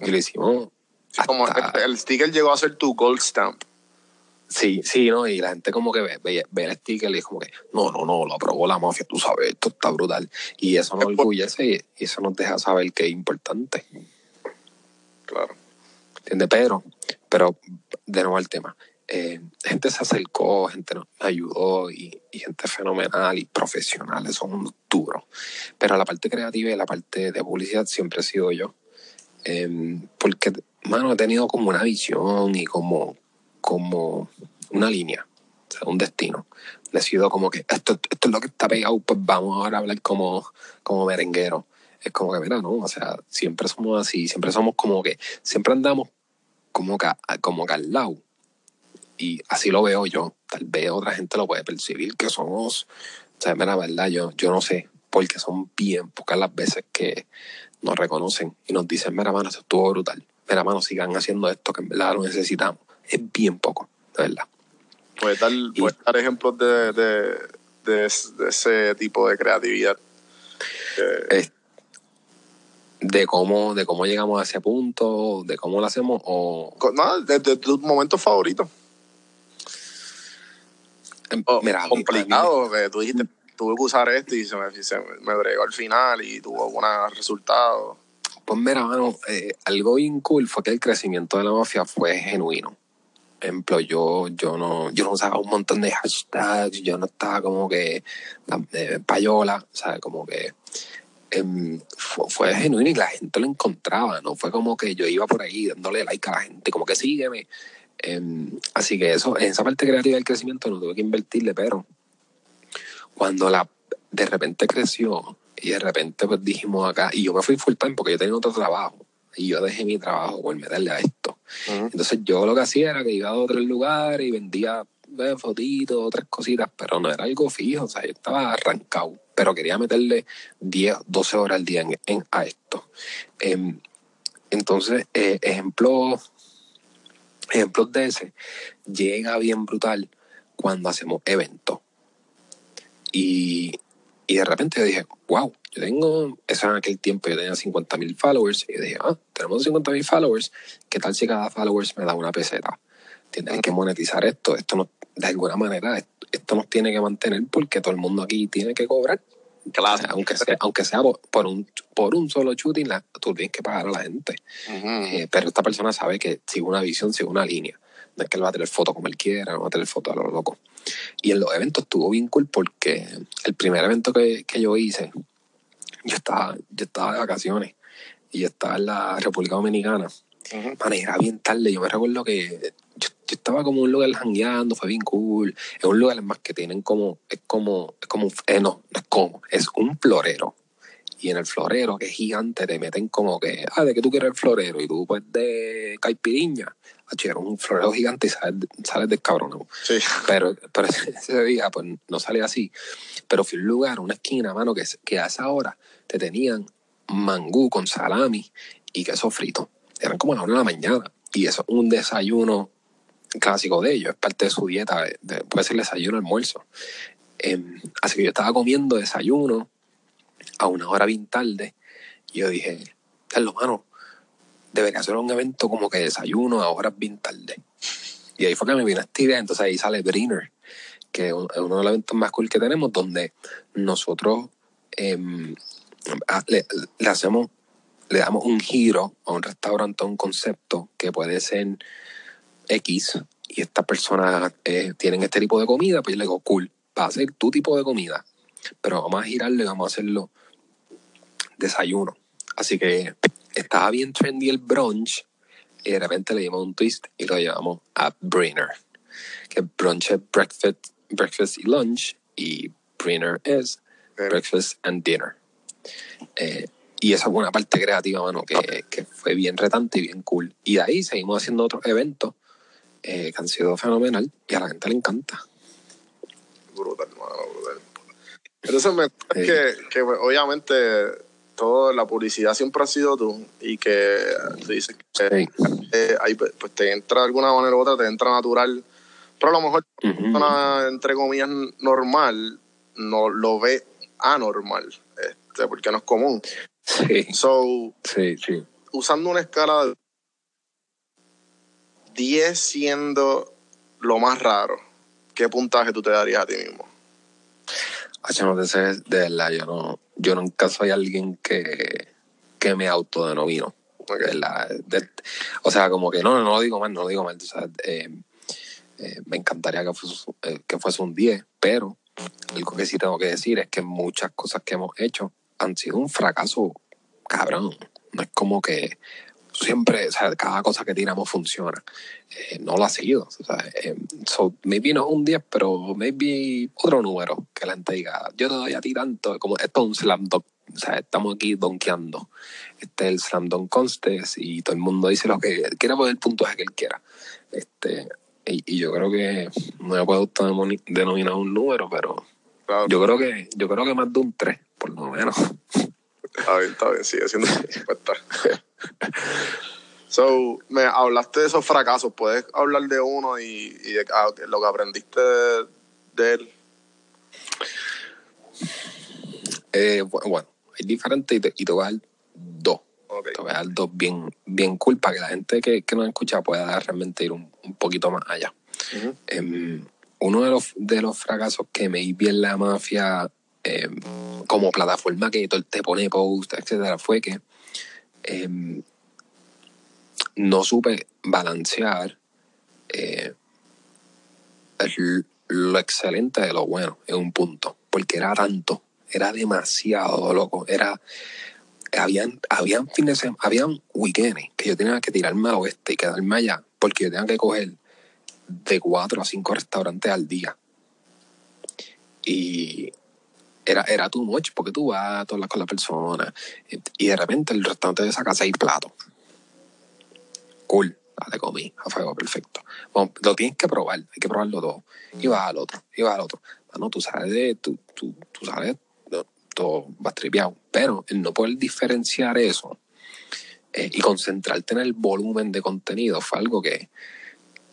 Y lo hicimos. Sí, como hasta- el, el sticker llegó a ser tu gold stamp. Sí, sí, ¿no? Y la gente como que ve, ve, ve el sticker y es como que, no, no, no, lo aprobó la mafia, tú sabes, esto está brutal. Y eso nos orgullece y, y eso nos deja saber que es importante, Claro. ¿entiendes? Pero, pero, de nuevo al tema, eh, gente se acercó, gente nos ayudó y, y gente fenomenal y profesionales, son unos duros. Pero la parte creativa y la parte de publicidad siempre he sido yo. Eh, porque, mano, he tenido como una visión y como, como una línea, o sea, un destino. He sido como que esto, esto es lo que está pegado, pues vamos ahora a hablar como, como merenguero. Es como que, mira, no, o sea, siempre somos así, siempre somos como que, siempre andamos como que, como que al lado. Y así lo veo yo. Tal vez otra gente lo puede percibir que somos, o sea, mira, verdad, yo, yo no sé, porque son bien pocas las veces que nos reconocen y nos dicen, mira, mano, eso estuvo brutal. Mira, mano, sigan haciendo esto que en verdad lo necesitamos. Es bien poco, de verdad. Puedes dar, puedes dar ejemplos de, de, de, es- de ese tipo de creatividad. Eh, de cómo, de cómo llegamos a ese punto, de cómo lo hacemos, o no, de tus momentos favoritos. Em, O mira, complicado, que tú dijiste, tuve que usar esto y se me, se me, bregó al final y tuvo buenos resultados. Pues mira, mano, eh, algo bien cool fue que el crecimiento de la mafia fue genuino. Ejemplo, yo, yo no, yo no usaba un montón de hashtags, yo no estaba como que eh, payola, ¿sabes? Como que em, fue, fue genuino y la gente lo encontraba, no fue como que yo iba por ahí dándole like a la gente, como que sígueme. Em, así que eso, en esa parte creativa del crecimiento no tuve que invertirle, pero cuando la de repente creció y de repente pues dijimos acá, y yo me fui full time porque yo tenía otro trabajo, y yo dejé mi trabajo por meterle a esto. Entonces yo lo que hacía era que iba a otros lugares y vendía eh, fotitos, otras cositas, pero no era algo fijo, o sea, yo estaba arrancado, pero quería meterle 10, 12 horas al día en, en- a esto. Em, entonces, eh, ejemplos ejemplos de ese, llega bien brutal cuando hacemos eventos. Y, y de repente yo dije, wow, yo tengo, eso en aquel tiempo yo tenía 50 mil followers, y yo dije, ah, tenemos 50 mil followers, ¿qué tal si cada followers me da una peseta? ¿Entiendes? Hay que monetizar esto, esto no, de alguna manera, esto, esto nos tiene que mantener porque todo el mundo aquí tiene que cobrar. O Claro. sea, aunque sea, aunque sea por, un, por un solo shooting, la- tú tienes que pagar a la gente. Eh, pero esta persona sabe que sigue una visión, sigue una línea. No es que él va a tener fotos como él quiera, no va a tener fotos a lo loco. Y en los eventos estuvo bien cool porque el primer evento que, que yo hice, yo estaba, yo estaba de vacaciones y yo estaba en la República Dominicana. Ujú. Man, era bien tarde. Yo me recuerdo que yo, yo estaba como en un lugar jangueando, fue bien cool. Es un lugar más que tienen como, es como, es como, eh, no, no es como, es un florero. Y en el florero, que es gigante, te meten como que, ah, ¿de qué tú quieres el florero? Y tú, pues, de caipiriña. Era un florero gigante y sales, sales del cabrón. Sí. Pero, pero ese día, pues, no salía así. Pero fui a un lugar, una esquina, mano, que, que a esa hora te tenían mangú con salami y queso frito. Eran como a la una de la mañana. Y eso es un desayuno clásico de ellos, es parte de su dieta, de- de- puede ser desayuno, almuerzo. Em, así que yo estaba comiendo desayuno a una hora bien tarde y yo dije, Carlos, mano, debería ser un evento como que desayuno a horas bien tarde. Y ahí fue que me vino esta idea, entonces ahí sale Brinner, que es un- es uno de los eventos más cool que tenemos, donde nosotros em, le hacemos, le damos un giro a un restaurante, a un concepto que puede ser X, y estas personas eh, tienen este tipo de comida, pues yo le digo, cool, va a ser tu tipo de comida, pero vamos a girarlo y vamos a hacerlo desayuno. Así que estaba bien trendy el brunch y de repente le dimos un twist y lo llevamos a Brinner. Que brunch es breakfast, breakfast y lunch y Brinner es breakfast and dinner. Eh, y esa fue una parte creativa, mano, que, que fue bien retante y bien cool. Y de ahí seguimos haciendo otros eventos eh, que han sido fenomenal y a la gente le encanta. Brutal, mano, brutal. Entonces, me, Sí. que, que obviamente toda la publicidad siempre ha sido tú y que tú dices que Sí. eh, ahí, pues pues, te entra de alguna manera u otra, te entra natural, pero a lo mejor persona, entre comillas, normal, no lo ve anormal, este, porque no es común. Sí, So, sí, sí. usando una escala 10 siendo lo más raro, ¿qué puntaje tú te darías a ti mismo? Hacho, no te sé, de verdad, yo no, yo nunca soy alguien que, que me autodenomino. O sea, como que no, no lo digo mal, no lo digo mal. Eh, eh, me encantaría que eh, que fuese un 10, pero algo que sí tengo que decir es que muchas cosas que hemos hecho han sido un fracaso cabrón. No es como que siempre, o sea, cada cosa que tiramos funciona. Eh, no lo ha sido. O sea, eh, so, maybe no es un 10, pero maybe otro número que la gente diga, yo te doy a ti tanto, como esto es un slam dunk. O sea, estamos aquí donkeando. Este es el slam dunk contest y todo el mundo dice lo que quiera poner el puntaje que él quiera. Este, y, y yo creo que no me puedo denominar un número, pero Claro, yo creo que yo creo que más de un 3, por lo menos. está bien, está bien, sigue siendo respuesta. So, me hablaste de esos fracasos, ¿puedes hablar de uno y, y de ah, lo que aprendiste de, de él? Eh, bu- bueno, hay diferentes y te, y te voy a dar dos. Ok. Te voy a dar dos bien, bien cool para que la gente que, que nos escucha pueda realmente ir un, un poquito más allá. Em, uno de los, de los fracasos que me vi en la mafia em, como plataforma que te pone post, etcétera, fue que em, no supe balancear eh, lo excelente de lo bueno en un punto, porque era tanto, era demasiado loco, era habían, habían fines de semana, habían weekends que yo tenía que tirarme al oeste y quedarme allá, porque yo tenía que coger de cuatro a cinco restaurantes al día. Y era, era too much, porque tú vas, tú hablas con la persona, y de repente el restaurante te saca seis platos. Cool, dale, comí, a fuego, perfecto. Bueno, lo tienes que probar, hay que probarlo todo. Y vas al otro, y vas al otro. Mano, tú sales de, tú, tú, tú sales, no, todo vas tripeado. Pero el no poder diferenciar eso eh, y concentrarte en el volumen de contenido fue algo que,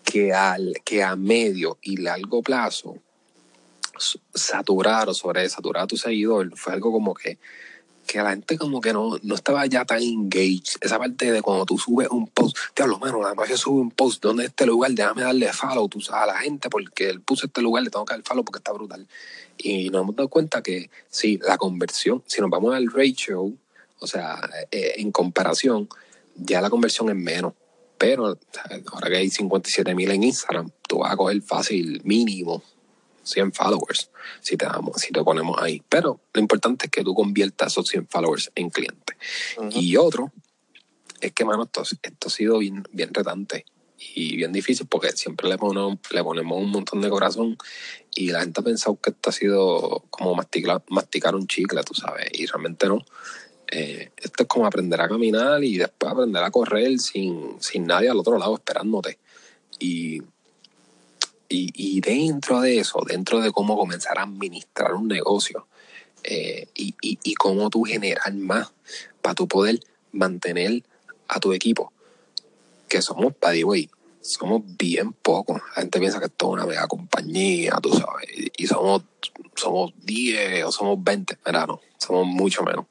que, al, que a medio y largo plazo saturar o sobresaturar a tu seguidor fue algo como que que la gente como que no, no estaba ya tan engaged. Esa parte de cuando tú subes un post, diablo, mano, la magia sube un post, ¿dónde es este lugar? Déjame darle follow a la gente porque él puso este lugar, le tengo que dar follow porque está brutal. Y nos hemos dado cuenta que sí, la conversión, si nos vamos al ratio, o sea, eh, en comparación, ya la conversión es menos. Pero ahora que hay 57 mil en Instagram, tú vas a coger fácil mínimo 100 followers si te, damos, si te ponemos ahí. Pero lo importante es que tú conviertas esos 100 followers en clientes. Ujú. Y otro es que, mano, esto, esto ha sido bien, bien retante y bien difícil porque siempre le ponemos, le ponemos un montón de corazón y la gente ha pensado que esto ha sido como masticar, masticar un chicle, tú sabes, y realmente no. Eh, esto es como aprender a caminar y después aprender a correr sin, sin nadie al otro lado esperándote. Y, y, y dentro de eso, dentro de cómo comenzar a administrar un negocio eh, y, y, cómo tú generar más para tú poder mantener a tu equipo, que somos, by the way, somos bien pocos. La gente piensa que esto es una mega compañía, tú sabes, y, somos, somos 10 o somos 20. Mira, no, somos mucho menos.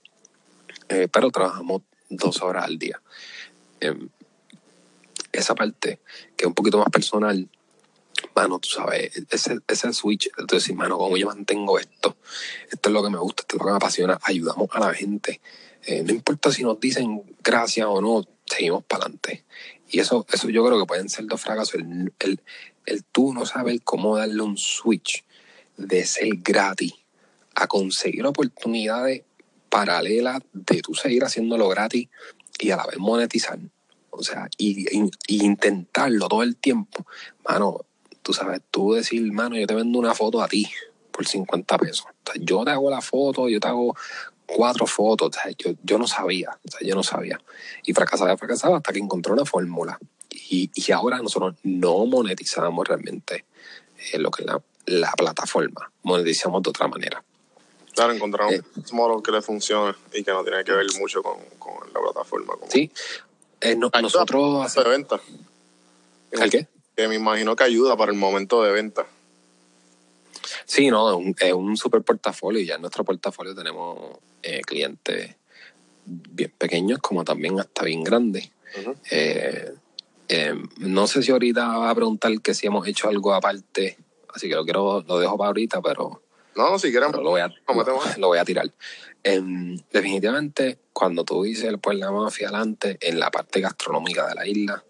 Eh, pero trabajamos dos horas al día. Em, esa parte, que es un poquito más personal, mano, tú sabes, ese, ese switch, entonces, mano, como yo mantengo esto, esto es lo que me gusta, esto es lo que me apasiona, ayudamos a la gente. Eh, no importa si nos dicen gracias o no, seguimos para adelante. Y eso, eso yo creo que pueden ser dos fracasos. El, el, el tú no saber cómo darle un switch de ser gratis a conseguir oportunidades paralelas de tú seguir haciéndolo gratis y a la vez monetizar. O sea, y, y- y intentarlo todo el tiempo. Mano, tú sabes, tú decir, mano, yo te vendo una foto a ti por 50 pesos. O sea, yo te hago la foto, yo te hago cuatro fotos. O sea, yo, yo no sabía, o sea, yo no sabía. Y fracasaba, fracasaba hasta que encontré una fórmula. Y, y ahora nosotros no monetizamos realmente eh, lo que es la, la plataforma. Monetizamos de otra manera. Claro, encontrar Eh. un modelo que le funcione y que no tiene que ver mucho con, con la plataforma. Como Sí, eh, no- nosotros de venta. ¿El qué? Que me imagino que ayuda para el momento de venta. Sí, no, es un, es un super portafolio y ya en nuestro portafolio tenemos eh, clientes bien pequeños como también hasta bien grandes. Eh, eh, no sé si ahorita va a preguntar que si hemos hecho algo aparte, así que lo quiero, lo dejo para ahorita, pero, No, si quieren, lo voy a tirar. Em, definitivamente, cuando tú dices pues la mafia adelante, en la parte gastronómica de la isla,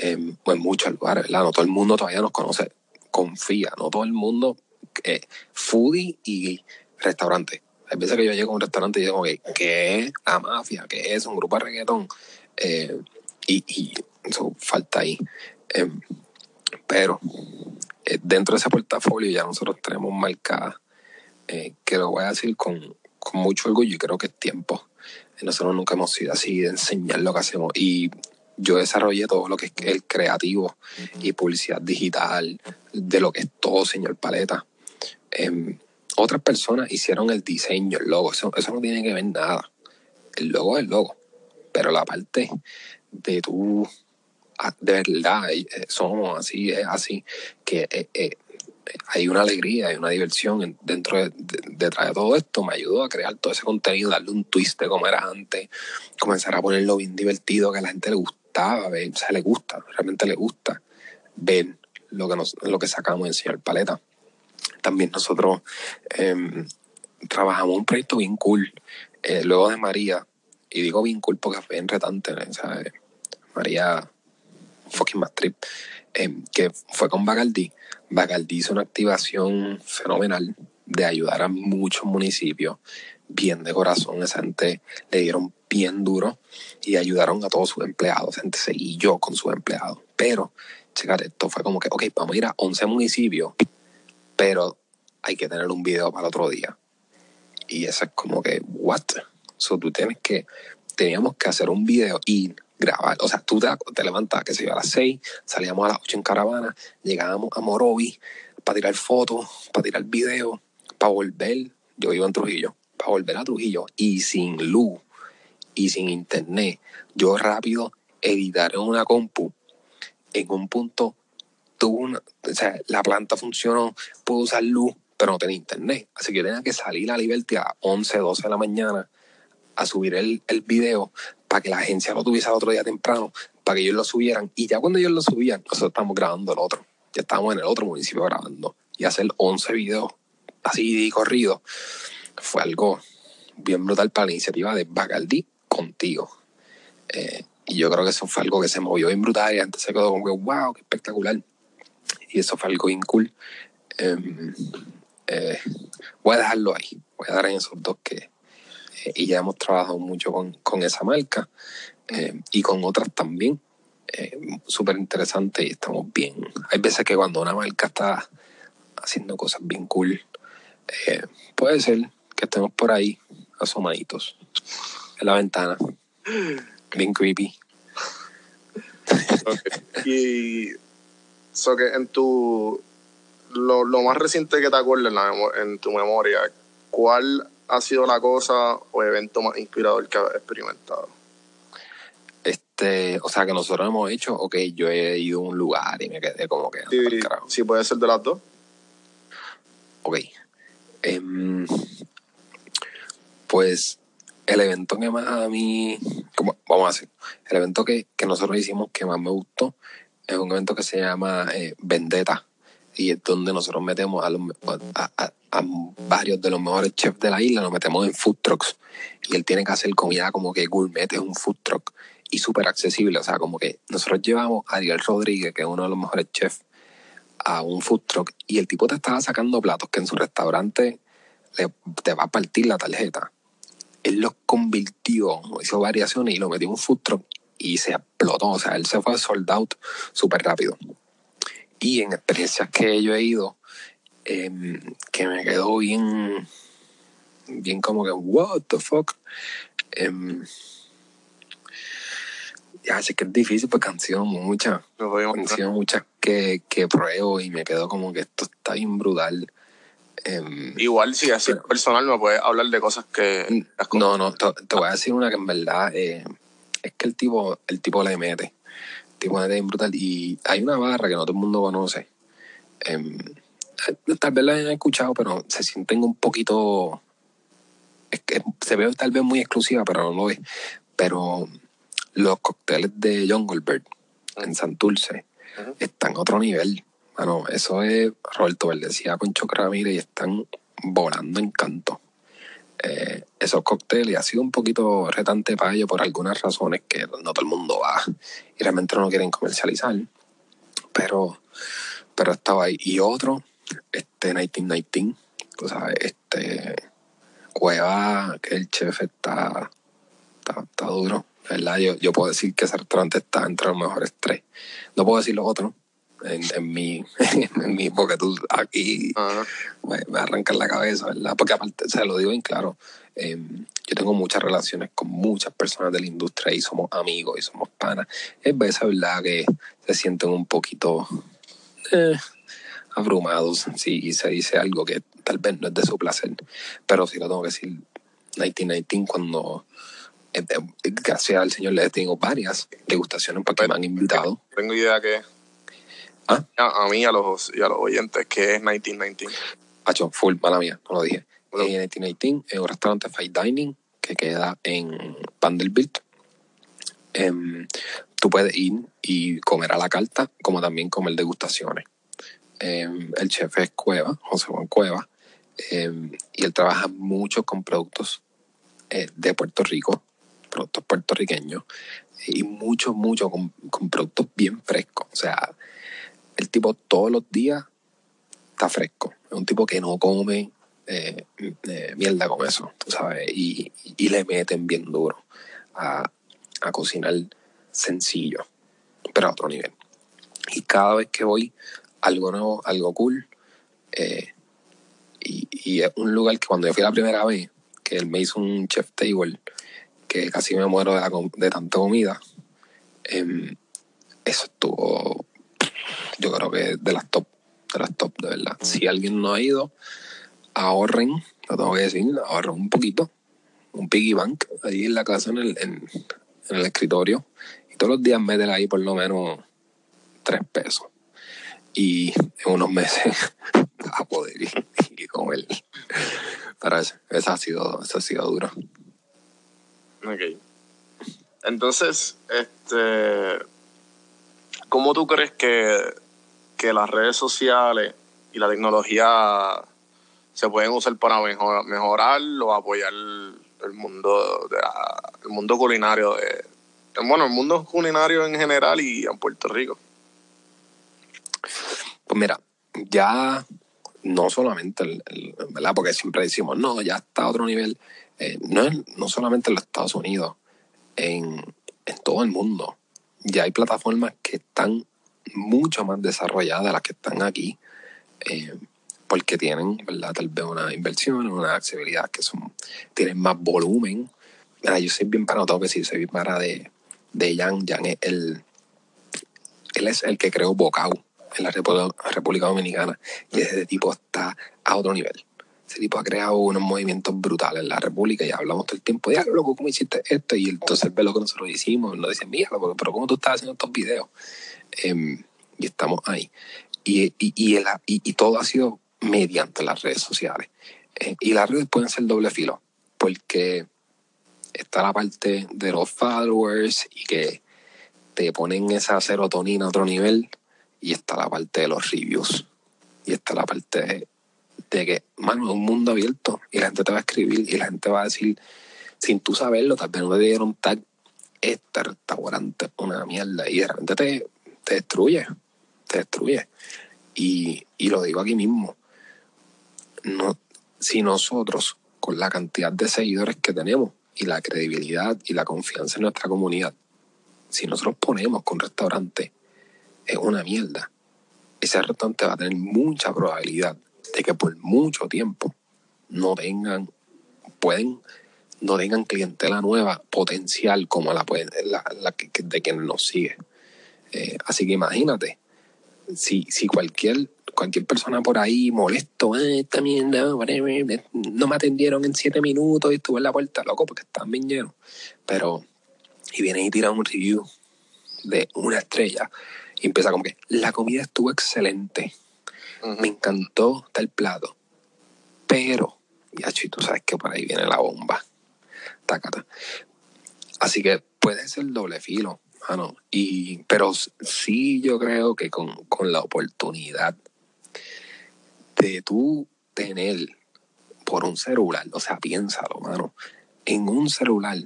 em, pues en muchos lugares. No todo el mundo todavía nos conoce, confía, no todo el mundo, eh, foodie y restaurante. Hay veces que yo llego a un restaurante y digo, "Ok, ¿qué es la mafia? ¿Qué es un grupo de reggaetón? Eh, y, eso falta ahí. Em, pero eh, dentro de ese portafolio ya nosotros tenemos marcadas, eh, que lo voy a decir con, con mucho orgullo y creo que es tiempo. Eh, Nosotros nunca hemos sido así de enseñar lo que hacemos y yo desarrollé todo lo que es el creativo y publicidad digital, de lo que es todo señor paleta. Em, otras personas hicieron el diseño, el logo, eso, eso no tiene que ver nada. El logo es el logo, pero la parte de tú, ah, de verdad, eh, somos así, es así, que eh, eh, hay una alegría, hay una diversión en- dentro de, de- detrás de todo esto. Me ayudó a crear todo ese contenido, darle un twist de como era antes, comenzar a ponerlo bien divertido, que a la gente le gustaba, o sea, le gusta, realmente le gusta ver lo que, nos, lo que sacamos en Señor Paleta. También nosotros em, trabajamos un proyecto bien cool, eh, luego de María, y digo bien cool porque fue bien retante, eh, María, fucking más trip, em, que fue con Bagaldi. Bagaldi hizo una activación fenomenal de ayudar a muchos municipios, bien de corazón, esa gente le dieron bien duro y ayudaron a todos sus empleados, gente seguí yo con sus empleados, pero, checate, esto fue como que, ok, vamos a ir a 11 municipios, pero hay que tener un video para el otro día. Y eso es como que, what? So tú tienes que, teníamos que hacer un video y grabar. O sea, tú te, te levantas, que se iba a las 6, salíamos a las 8 en caravana, llegábamos a Morovi para tirar fotos, para tirar video, para volver. Yo vivo en Trujillo, para volver a Trujillo y sin luz y sin internet. Yo rápido editar en una compu en un punto tuvo una, o sea, la planta funcionó, pudo usar luz, pero no tenía internet. Así que yo tenía que salir a Liberty a 11, 12 de la mañana a subir el, el video para que la agencia lo tuviese al otro día temprano, para que ellos lo subieran. Y ya cuando ellos lo subían, nosotros estábamos grabando el otro. Ya estábamos en el otro municipio grabando. Y hacer 11 videos así corridos fue algo bien brutal para la iniciativa de Bagaldi contigo. Eh, y yo creo que eso fue algo que se movió bien brutal y antes se quedó como que, wow, qué espectacular. Y eso fue algo bien cool. Em, eh, voy a dejarlo ahí. Voy a dar en esos dos que... eh, y ya hemos trabajado mucho con, con esa marca y con otras también. Súper interesante y estamos bien. Hay veces que cuando una marca está haciendo cosas bien cool, puede ser que estemos por ahí asomaditos en la ventana. Bien creepy. Ok. Y so que en tu lo, lo más reciente que te acuerdas en, tu memoria, ¿cuál ha sido la cosa o evento más inspirador que has experimentado? Este, o sea, que nosotros hemos hecho, ok, yo he ido a un lugar y me quedé como que. Sí, carajo. sí, puede ser de las dos. Ok. Em, pues el evento que más a mí, como, vamos a decir, el evento que, que nosotros hicimos que más me gustó es un evento que se llama eh, Vendetta. Y es donde nosotros metemos a, los, varios de los mejores chefs de la isla, nos metemos en food trucks. Y él tiene que hacer comida como que gourmet, es un food truck. Y súper accesible, o sea, como que nosotros llevamos a Ariel Rodríguez, que es uno de los mejores chefs, a un food truck. Y el tipo te estaba sacando platos que en su restaurante le- te va a partir la tarjeta. Él los convirtió, hizo variaciones y lo metió en un food truck y se explotó. O sea, él se fue sold out súper rápido. Y en experiencias que yo he ido, em, que me quedó bien, bien como que, what the fuck. Em, ya, así que es difícil porque han sido muchas han sido muchas que, que pruebo y me quedo como que esto está bien brutal. Em, Igual, si es personal, me puedes hablar de cosas que. no, no, te, te voy a decir una que en verdad eh, es que el tipo, el tipo le mete. El tipo le mete brutal. Y hay una barra que no todo el mundo conoce. Em, eh, tal vez la hayan escuchado, pero se sienten un poquito. Es que se ve tal vez muy exclusiva, pero no lo es. Pero los cócteles de Jungle Bird en Santurce Ujú. están a otro nivel. Bueno, eso es Roberto Verdecía con Choc Ramírez y están volando en canto. Eh, esos cócteles ha sido un poquito retante para ellos por algunas razones que no todo el mundo va y realmente no quieren comercializar. Pero, pero estaba ahí. Y otro, este 1919, tú sabes, este Cueva, que el chef está, está, está duro. ¿verdad? Yo, yo puedo decir que ese restaurante está entre los mejores tres. No puedo decir los otros en, en mi, en mi, porque tú aquí Ajá. me, me arranca la cabeza, ¿verdad? Porque aparte, se lo digo bien claro, eh, yo tengo muchas relaciones con muchas personas de la industria y somos amigos y somos panas. Es veces, ¿verdad? Que se sienten un poquito eh, abrumados si se dice algo que tal vez no es de su placer. Pero sí lo tengo que decir, 1919 cuando... eh, eh, gracias al Señor le tengo varias degustaciones porque me han invitado. Tengo idea que. ¿Ah? A, a mí a, los, y a los oyentes, que es 1919. Hacho, full, mala mía, no lo dije. Bueno. En 1918 es un restaurante fine dining que queda en Vanderbilt. Em, tú puedes ir y comer a la carta, como también comer degustaciones. Em, el chef es Cueva, José Juan Cueva, em, y él trabaja mucho con productos eh, de Puerto Rico, productos puertorriqueños, y mucho, mucho con, con productos bien frescos. O sea, el tipo todos los días está fresco. Es un tipo que no come eh, mierda con eso, sabes, y, le meten bien duro a, cocinar sencillo, pero a otro nivel. Y cada vez que voy, algo nuevo, algo cool. eh, y, es un lugar que cuando yo fui la primera vez, que él me hizo un chef table, que casi me muero de tanta comida, em, eso estuvo, yo creo que de las top, de las top, de verdad. Si alguien no ha ido, ahorren, lo tengo que decir, ahorren un poquito, un piggy bank ahí en la casa, en el, en, el escritorio, y todos los días métele ahí por lo menos tres pesos. Y en unos meses a poder ir y comer. Pero eso, eso ha sido, eso ha sido duro. Ok. Entonces, este, ¿cómo tú crees que, que las redes sociales y la tecnología se pueden usar para mejor, mejorar o apoyar el mundo de la- el mundo culinario de bueno el mundo culinario en general y en Puerto Rico? Pues mira, ya no solamente, ¿verdad? Porque siempre decimos, no, ya está a otro nivel. Eh, no, no solamente en los Estados Unidos, en, en todo el mundo. Ya hay plataformas que están mucho más desarrolladas de las que están aquí, eh, porque tienen. Tal vez una inversión, una accesibilidad que son, tienen más volumen. Mira, yo soy bien para, que decir, soy bien para de, de Jan. Jan es el, él es el que creó Bocao en la República Dominicana y ese tipo está a otro nivel. Ese tipo ha creado unos movimientos brutales en la República y hablamos todo el tiempo, ya, loco, ¿cómo hiciste esto? Y entonces ve lo que nosotros hicimos, nos dice, mira, pero ¿cómo tú estás haciendo estos videos? Em, y estamos ahí. Y, y, y, el- y todo ha sido mediante las redes sociales. Eh, y las redes pueden ser doble filo, porque está la parte de los followers y que te ponen esa serotonina a otro nivel, y está la parte de los reviews, y está la parte de, de que, mano, es un mundo abierto, y la gente te va a escribir, y la gente va a decir, sin tú saberlo, tal vez no te dieron tag, este restaurante es una mierda, y de repente te, te destruye, te destruye. Y, y lo digo aquí mismo, no, si nosotros, con la cantidad de seguidores que tenemos y la credibilidad y la confianza en nuestra comunidad, si nosotros ponemos un restaurante es una mierda, ese restaurante va a tener mucha probabilidad de que por mucho tiempo no tengan, pueden, no tengan clientela nueva potencial como la, la, la de quien nos sigue. Eh, así que imagínate, si, si cualquier, cualquier persona por ahí molesto, "Eh, esta mierda, no me atendieron en siete minutos y estuve en la puerta, loco, porque están bien llenos. Pero, y viene y tira un review de una estrella y empieza como que la comida estuvo excelente, me encantó tal plato, pero, ya tú sabes que por ahí viene la bomba. Tacata. Así que puede ser doble filo, mano. Y, pero sí yo creo que con, con la oportunidad de tú tener por un celular, o sea, piénsalo, mano, en un celular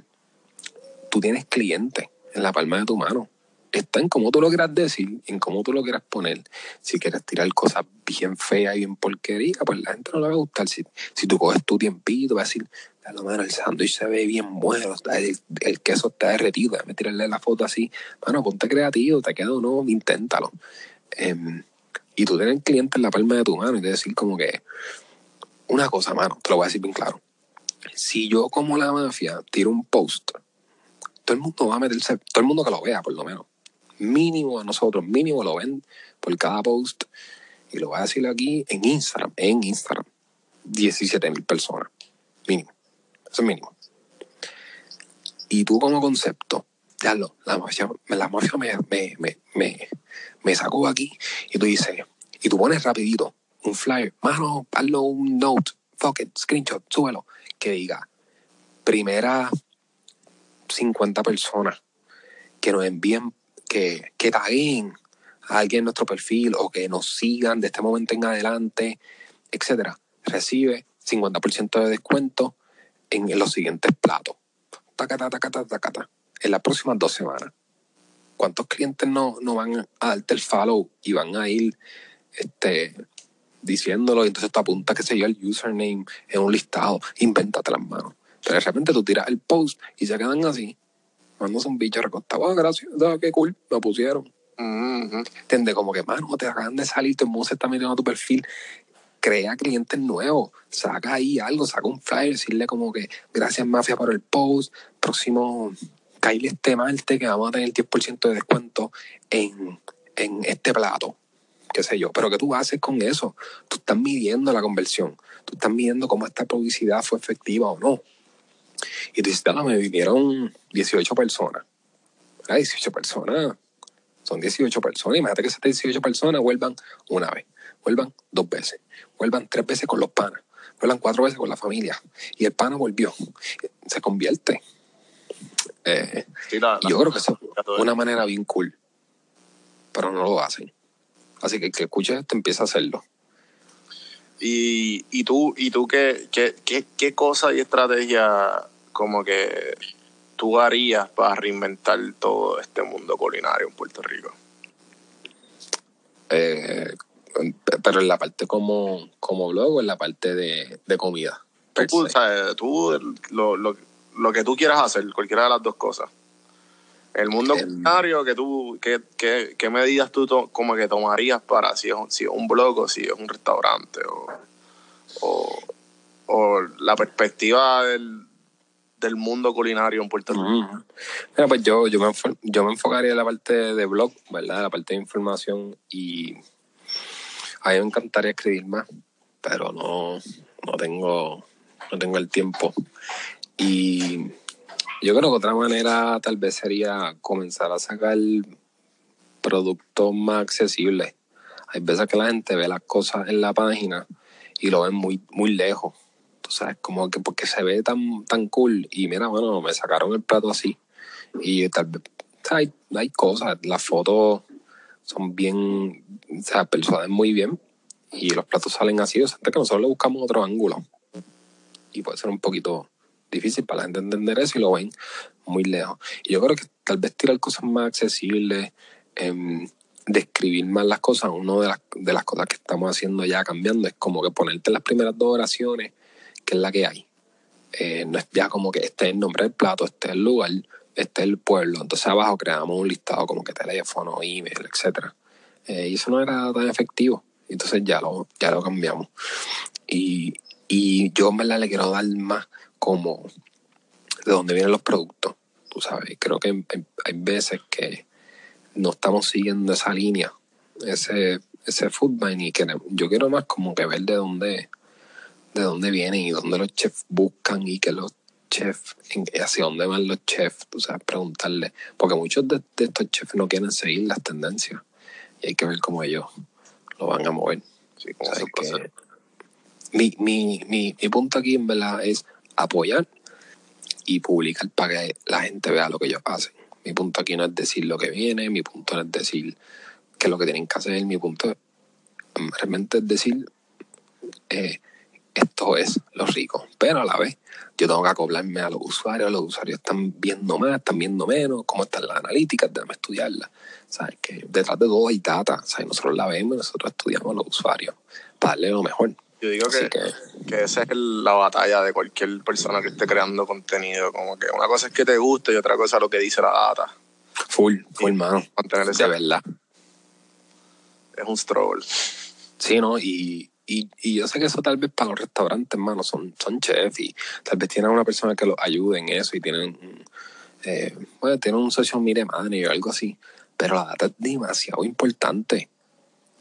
tú tienes clientes en la palma de tu mano. Está en cómo tú lo quieras decir, en cómo tú lo quieras poner. Si quieres tirar cosas bien feas y bien porquería, pues la gente no le va a gustar. Si, si tú coges tu tiempito, vas a decir, lo mano, el sándwich se ve bien bueno, el, queso está derretido, déjame tirarle la foto así. Mano, ponte creativo, te queda o no, inténtalo. Em, y tú tienes clientes en la palma de tu mano y te decir como que una cosa, mano, te lo voy a decir bien claro. Si yo como la mafia tiro un post, todo el mundo va a meterse, todo el mundo que lo vea por lo menos, mínimo a nosotros, mínimo lo ven por cada post y lo voy a decir aquí en Instagram, en Instagram, 17 mil personas, mínimo, eso es mínimo. Y tú como concepto, ya lo, la mafia, la mafia me, me, me, me, me sacó aquí y tú dices, y tú pones rapidito un flyer, mano, hazlo un note, fuck it, screenshot, súbelo, que diga, primera 50 personas que nos envíen, que, que taguen a alguien en nuestro perfil o que nos sigan de este momento en adelante, etcétera, recibe 50% de descuento en, los siguientes platos. Tacata, tacata, tacata. En las próximas dos semanas. ¿Cuántos clientes no, no van a darte el follow y van a ir este, diciéndolo? Y entonces tú apuntas, que sé yo, el username en un listado. Invéntate las manos. Pero de repente tú tiras el post y se quedan así. Mandándose un bicho recostado. Ah, gracias. Ah, qué cool. Lo pusieron. ¿Entiendes? Como que, mano, te acaban de salir, todo el mundo se está metiendo a tu perfil. Crea clientes nuevos. Saca ahí algo, saca un flyer, decirle como que gracias, Mafia, por el post. Próximo, caile este martes que vamos a tener 10% de descuento en, en este plato. Qué sé yo. Pero ¿qué tú haces con eso? Tú estás midiendo la conversión. Tú estás midiendo cómo esta publicidad fue efectiva o no. Y tú dices, "Ah, me vinieron 18 personas. ¿Verdad? 18 personas son 18 personas. Imagínate que esas 18 personas vuelvan una vez, vuelvan dos veces, vuelvan tres veces con los panas, vuelvan cuatro veces con la familia. Y el pana volvió. Se convierte. Eh, Sí, la- y yo la- creo que es una manera bien cool. Pero no lo hacen. Así que el que escuche esto empieza a hacerlo. Y, y tú, y tú qué, qué, qué, qué cosa y estrategia como que tú harías para reinventar todo este mundo culinario en Puerto Rico? Eh, pero en la parte como, como blog o en la parte de, de comida. Tú, sabes, tú lo, lo, lo que tú quieras hacer, cualquiera de las dos cosas. El mundo Em. culinario, que tú, qué, qué, qué medidas tú to- como que tomarías para si es, un- si es un blog o si es un restaurante o, o, o la perspectiva del, del mundo culinario en Puerto Rico. Mira, pues yo, yo, me, yo me enfocaría en la parte de blog, ¿verdad? La parte de información y a mí me encantaría escribir más, pero no, no tengo, no tengo el tiempo. Y yo creo que otra manera tal vez sería comenzar a sacar productos más accesibles. Hay veces que la gente ve las cosas en la página y lo ven muy, muy lejos. Tú sabes, como que porque se ve tan, tan cool. Y mira, bueno, me sacaron el plato así. Y tal vez hay, hay cosas, las fotos son bien, o sea, persuaden muy bien. Y los platos salen así, o sea, que nosotros le buscamos otro ángulo. Y puede ser un poquito difícil para la gente entender eso y lo ven muy lejos. Y yo creo que tal vez tirar cosas más accesibles, em, describir más las cosas, una de las, de las cosas que estamos haciendo ya cambiando es como que ponerte las primeras dos oraciones, que es la que hay. Eh, no es ya como que este es el nombre del plato, este es el lugar, este es el pueblo. Entonces abajo creamos un listado como que teléfono, email, etc. Eh, y eso no era tan efectivo. Entonces ya lo, ya lo cambiamos. Y, y yo en verdad le quiero dar más como de dónde vienen los productos. Tú sabes, creo que hay veces que no estamos siguiendo esa línea, ese, ese food y que yo quiero más como que ver de dónde, de dónde vienen y dónde los chefs buscan y que los chefs, hacia dónde van los chefs, tú sabes, preguntarle, porque muchos de, estos chefs no quieren seguir las tendencias y hay que ver cómo ellos lo van a mover. Sí, que, mi, mi, mi, mi punto aquí en verdad es apoyar y publicar para que la gente vea lo que ellos hacen. Mi punto aquí no es decir lo que viene, mi punto no es decir qué es lo que tienen que hacer, mi punto realmente es decir eh, esto es lo rico, pero a la vez yo tengo que acoplarme a los usuarios, los usuarios están viendo más, están viendo menos, cómo están las analíticas, déjame estudiarlas. ¿Sabes? Que detrás de todo hay data, ¿sabes? nosotros la vemos, nosotros estudiamos a los usuarios para darle lo mejor. Yo digo que, que, esa es la batalla de cualquier persona que esté creando contenido. Como que una cosa es que te guste y otra cosa es lo que dice la data. Full, full, mano. de verdad. Es un struggle. Sí, ¿no? Y, y, y, yo sé que eso tal vez para los restaurantes, mano, son, son chefs y tal vez tienen una persona que los ayude en eso y tienen, eh, bueno, tienen un social media manager o algo así. Pero la data es demasiado importante.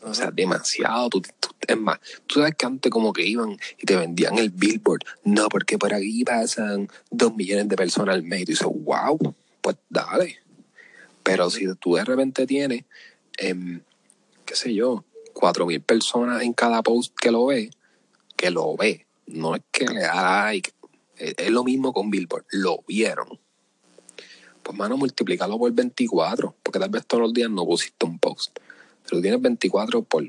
O sea, demasiado. Tú, es más, tú sabes que antes como que iban y te vendían el billboard. No, porque por aquí pasan dos millones de personas al mes. Y tú dices, wow, pues dale. Pero si tú de repente tienes, em, qué sé yo, cuatro mil personas en cada post que lo ve, que lo ve, no es que le da like. Es, lo mismo con Billboard, lo vieron. Pues, mano, multiplícalo por 24, porque tal vez todos los días no pusiste un post. Pero tienes 24 por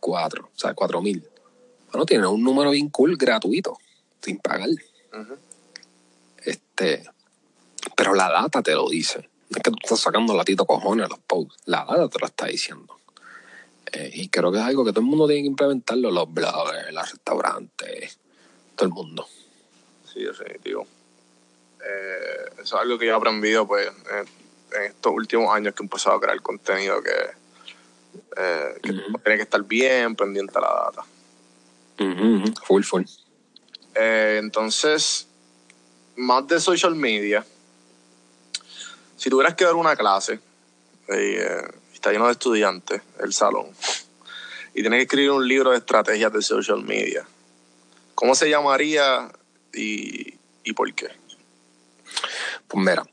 4, o sea, 4 mil. Bueno, tienes un número bien cool, gratuito, sin pagar. Este, pero la data te lo dice. No es que tú estás sacando latito cojones a los posts. La data te lo está diciendo. Eh, y creo que es algo que todo el mundo tiene que implementarlo, los bloggers, los restaurantes, todo el mundo. Sí, definitivo. Eh, eso es algo que yo he aprendido pues, en, estos últimos años que he empezado a crear contenido que eh, que tiene que estar bien pendiente a la data. Full, full. Eh, entonces, más de social media, si tuvieras que dar una clase eh, está lleno de estudiantes el salón y tienes que escribir un libro de estrategias de social media, ¿cómo se llamaría y, y por qué? Pues mira,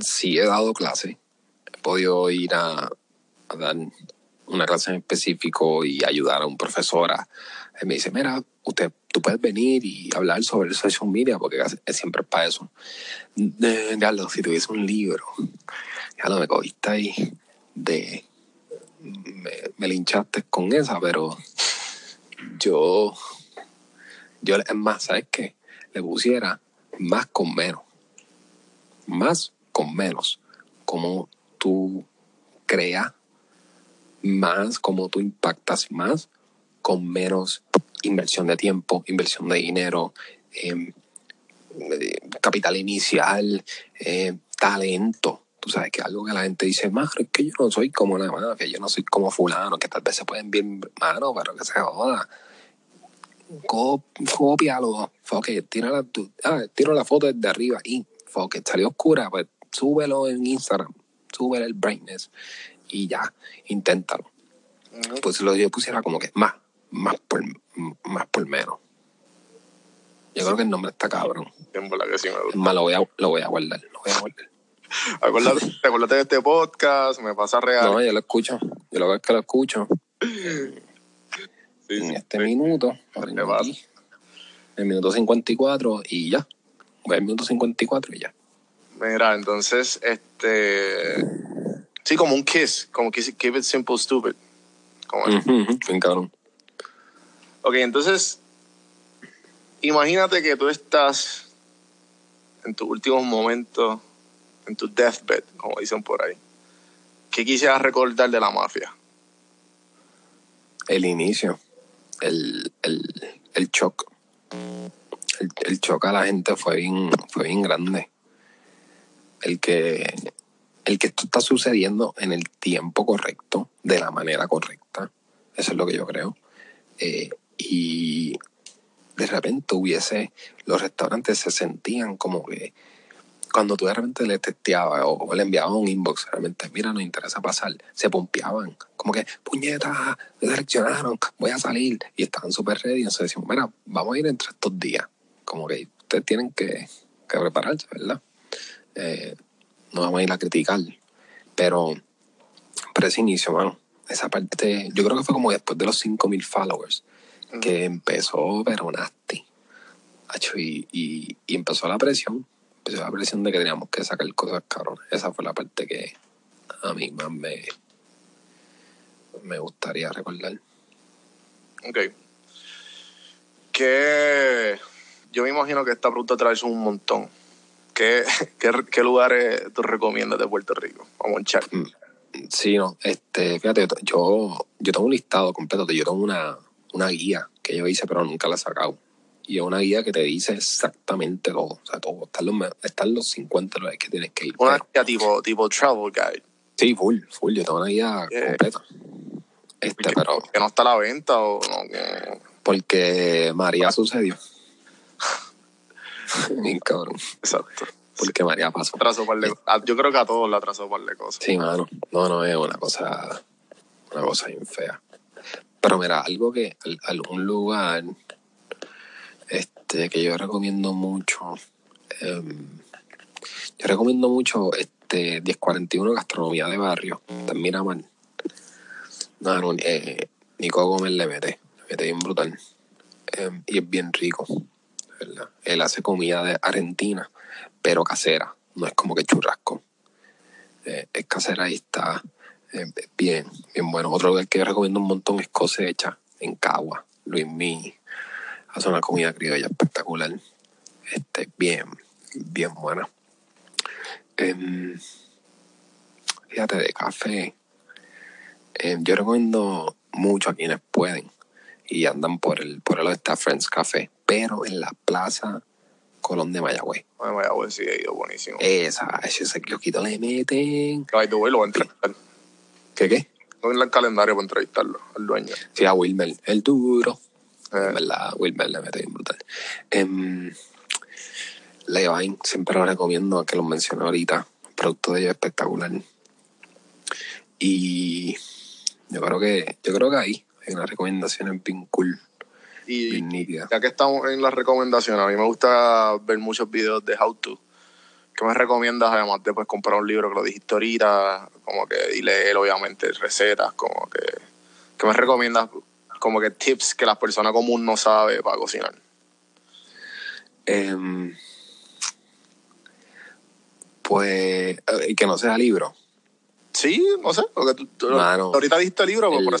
si he dado clase, he podido ir a, dar una clase en específico y ayudar a un profesor. Él me dice, mira, usted, tú puedes venir y hablar sobre el social media, porque es siempre para eso. Ya lo, si tuviese un libro, ya lo me cogiste ahí de... Me, linchaste con esa, pero yo, yo es más, ¿sabes qué? Le pusiera más con menos. Más con menos. Como tú creas más, cómo tú impactas más con menos inversión de tiempo, inversión de dinero, em, eh, capital inicial, eh, talento. Tú sabes que algo que la gente dice, más es que yo no soy como la mafia, yo no soy como fulano, que tal vez se pueden ver mano, pero que se joda. Cópialo, foque, tira la, ah, tiro la foto desde arriba y foque, salió oscura, pues súbelo en Instagram, súbelo el brightness y ya, inténtalo. Pues lo yo pusiera como que más, más por, más por menos. Yo creo que el nombre está cabrón. Que Es más, lo voy a, lo voy a guardar. Lo voy a guardar. Acuérdate, acuérdate de este podcast, me pasa real. No, yo lo escucho. Yo lo es que lo escucho Sí, en sí. este minuto. ¿Qué pasa? aquí, El minuto 54 y ya. Voy al minuto 54 y ya. Mira, entonces, este. Sí, como un kiss, como kiss, keep it simple, stupid. Como. Ujú, ujú, Bien cabrón. Ok, entonces, imagínate que tú estás en tus últimos momentos, en tu deathbed, como dicen por ahí. ¿Qué quisieras recordar de la mafia? El inicio. El, el, el shock. El, shock a la gente fue bien, fue bien grande. El que, el que esto está sucediendo en el tiempo correcto, de la manera correcta. Eso es lo que yo creo. Eh, y de repente hubiese, los restaurantes se sentían como que cuando tú de repente le testeabas o, o le enviabas un inbox, realmente, mira, nos interesa pasar, se pompeaban, como que, puñeta, me seleccionaron, voy a salir, y estaban súper ready, entonces decimos, mira, vamos a ir entre estos días, como que ustedes tienen que, que prepararse, ¿verdad? Eh, no vamos a ir a criticar, pero, pero ese inicio, mano, esa parte, yo creo que fue como después de los 5.000 followers, que empezó, pero nasty. Y, y empezó la presión. Empezó la presión de que teníamos que sacar cosas cabronas. Esa fue la parte que a mí más me, me gustaría recordar. Ok. Que yo me imagino que esta pregunta traes un montón. ¿Qué, qué, qué lugares tú recomiendas de Puerto Rico? Vamos a echar. Sí, no, este, fíjate, yo, yo tengo un listado completo, yo tengo una, una guía que yo hice, pero nunca la he sacado. Y es una guía que te dice exactamente todo. O sea, todo. Están los, están los 50 lugares que tienes que ir. Una guía tipo, tipo travel guide. Sí, full, full. Yo tengo una guía Yeah. completa. Este, que, pero que no está a la venta o no. que- porque María sucedió. Bien cabrón. Exacto. Porque María pasó. Atrasó par de- a- yo creo que a todos le atrasó par de cosas. Sí, mano. No, no, es una cosa, una cosa bien fea. Pero mira, algo que, al- algún lugar este, que yo recomiendo mucho, em, yo recomiendo mucho este 1041 Gastronomía de Barrio, está en Miramar. No, no, eh, Nico Gómez le mete, le mete bien brutal. Em, y es bien rico, ¿verdad? Él hace comida de Argentina, pero casera, no es como que churrasco eh, es casera y está eh, bien, bien bueno. Otro lugar que yo recomiendo un montón es Cosecha, en Cagua. Luis Mi hace una comida criolla espectacular. Este, bien, bien buena. Em, fíjate, de café. em, yo recomiendo mucho a quienes pueden y andan por el, por el está Friends Café, pero en la Plaza Colón de Mayagüez. Ay, vaya, pues sí, ha ido buenísimo. Esa, ese kiosquito le meten. Way, lo. ¿Qué qué? Ir al calendario para entrevistarlo, al dueño. Sí, a Wilmer, el duro. En verdad, Wilmer le mete bien brutal. Um, siempre lo recomiendo, que lo mencioné ahorita. El producto de ellos es espectacular. Y yo creo que, yo creo que ahí hay unas recomendaciones bien cool, y bien nítidas. ya que estamos en las recomendaciones, a mí me gusta ver muchos videos de how to. ¿Qué me recomiendas además de pues, comprar un libro que lo dijiste ahorita? Como que y leer, obviamente, recetas, como que... ¿Qué me recomiendas? Como que tips que la persona común no sabe para cocinar. Em, pues, eh, que no sea libro. Sí, no sé, porque tú, tú- Mano, ahorita dijiste libro, pues el- por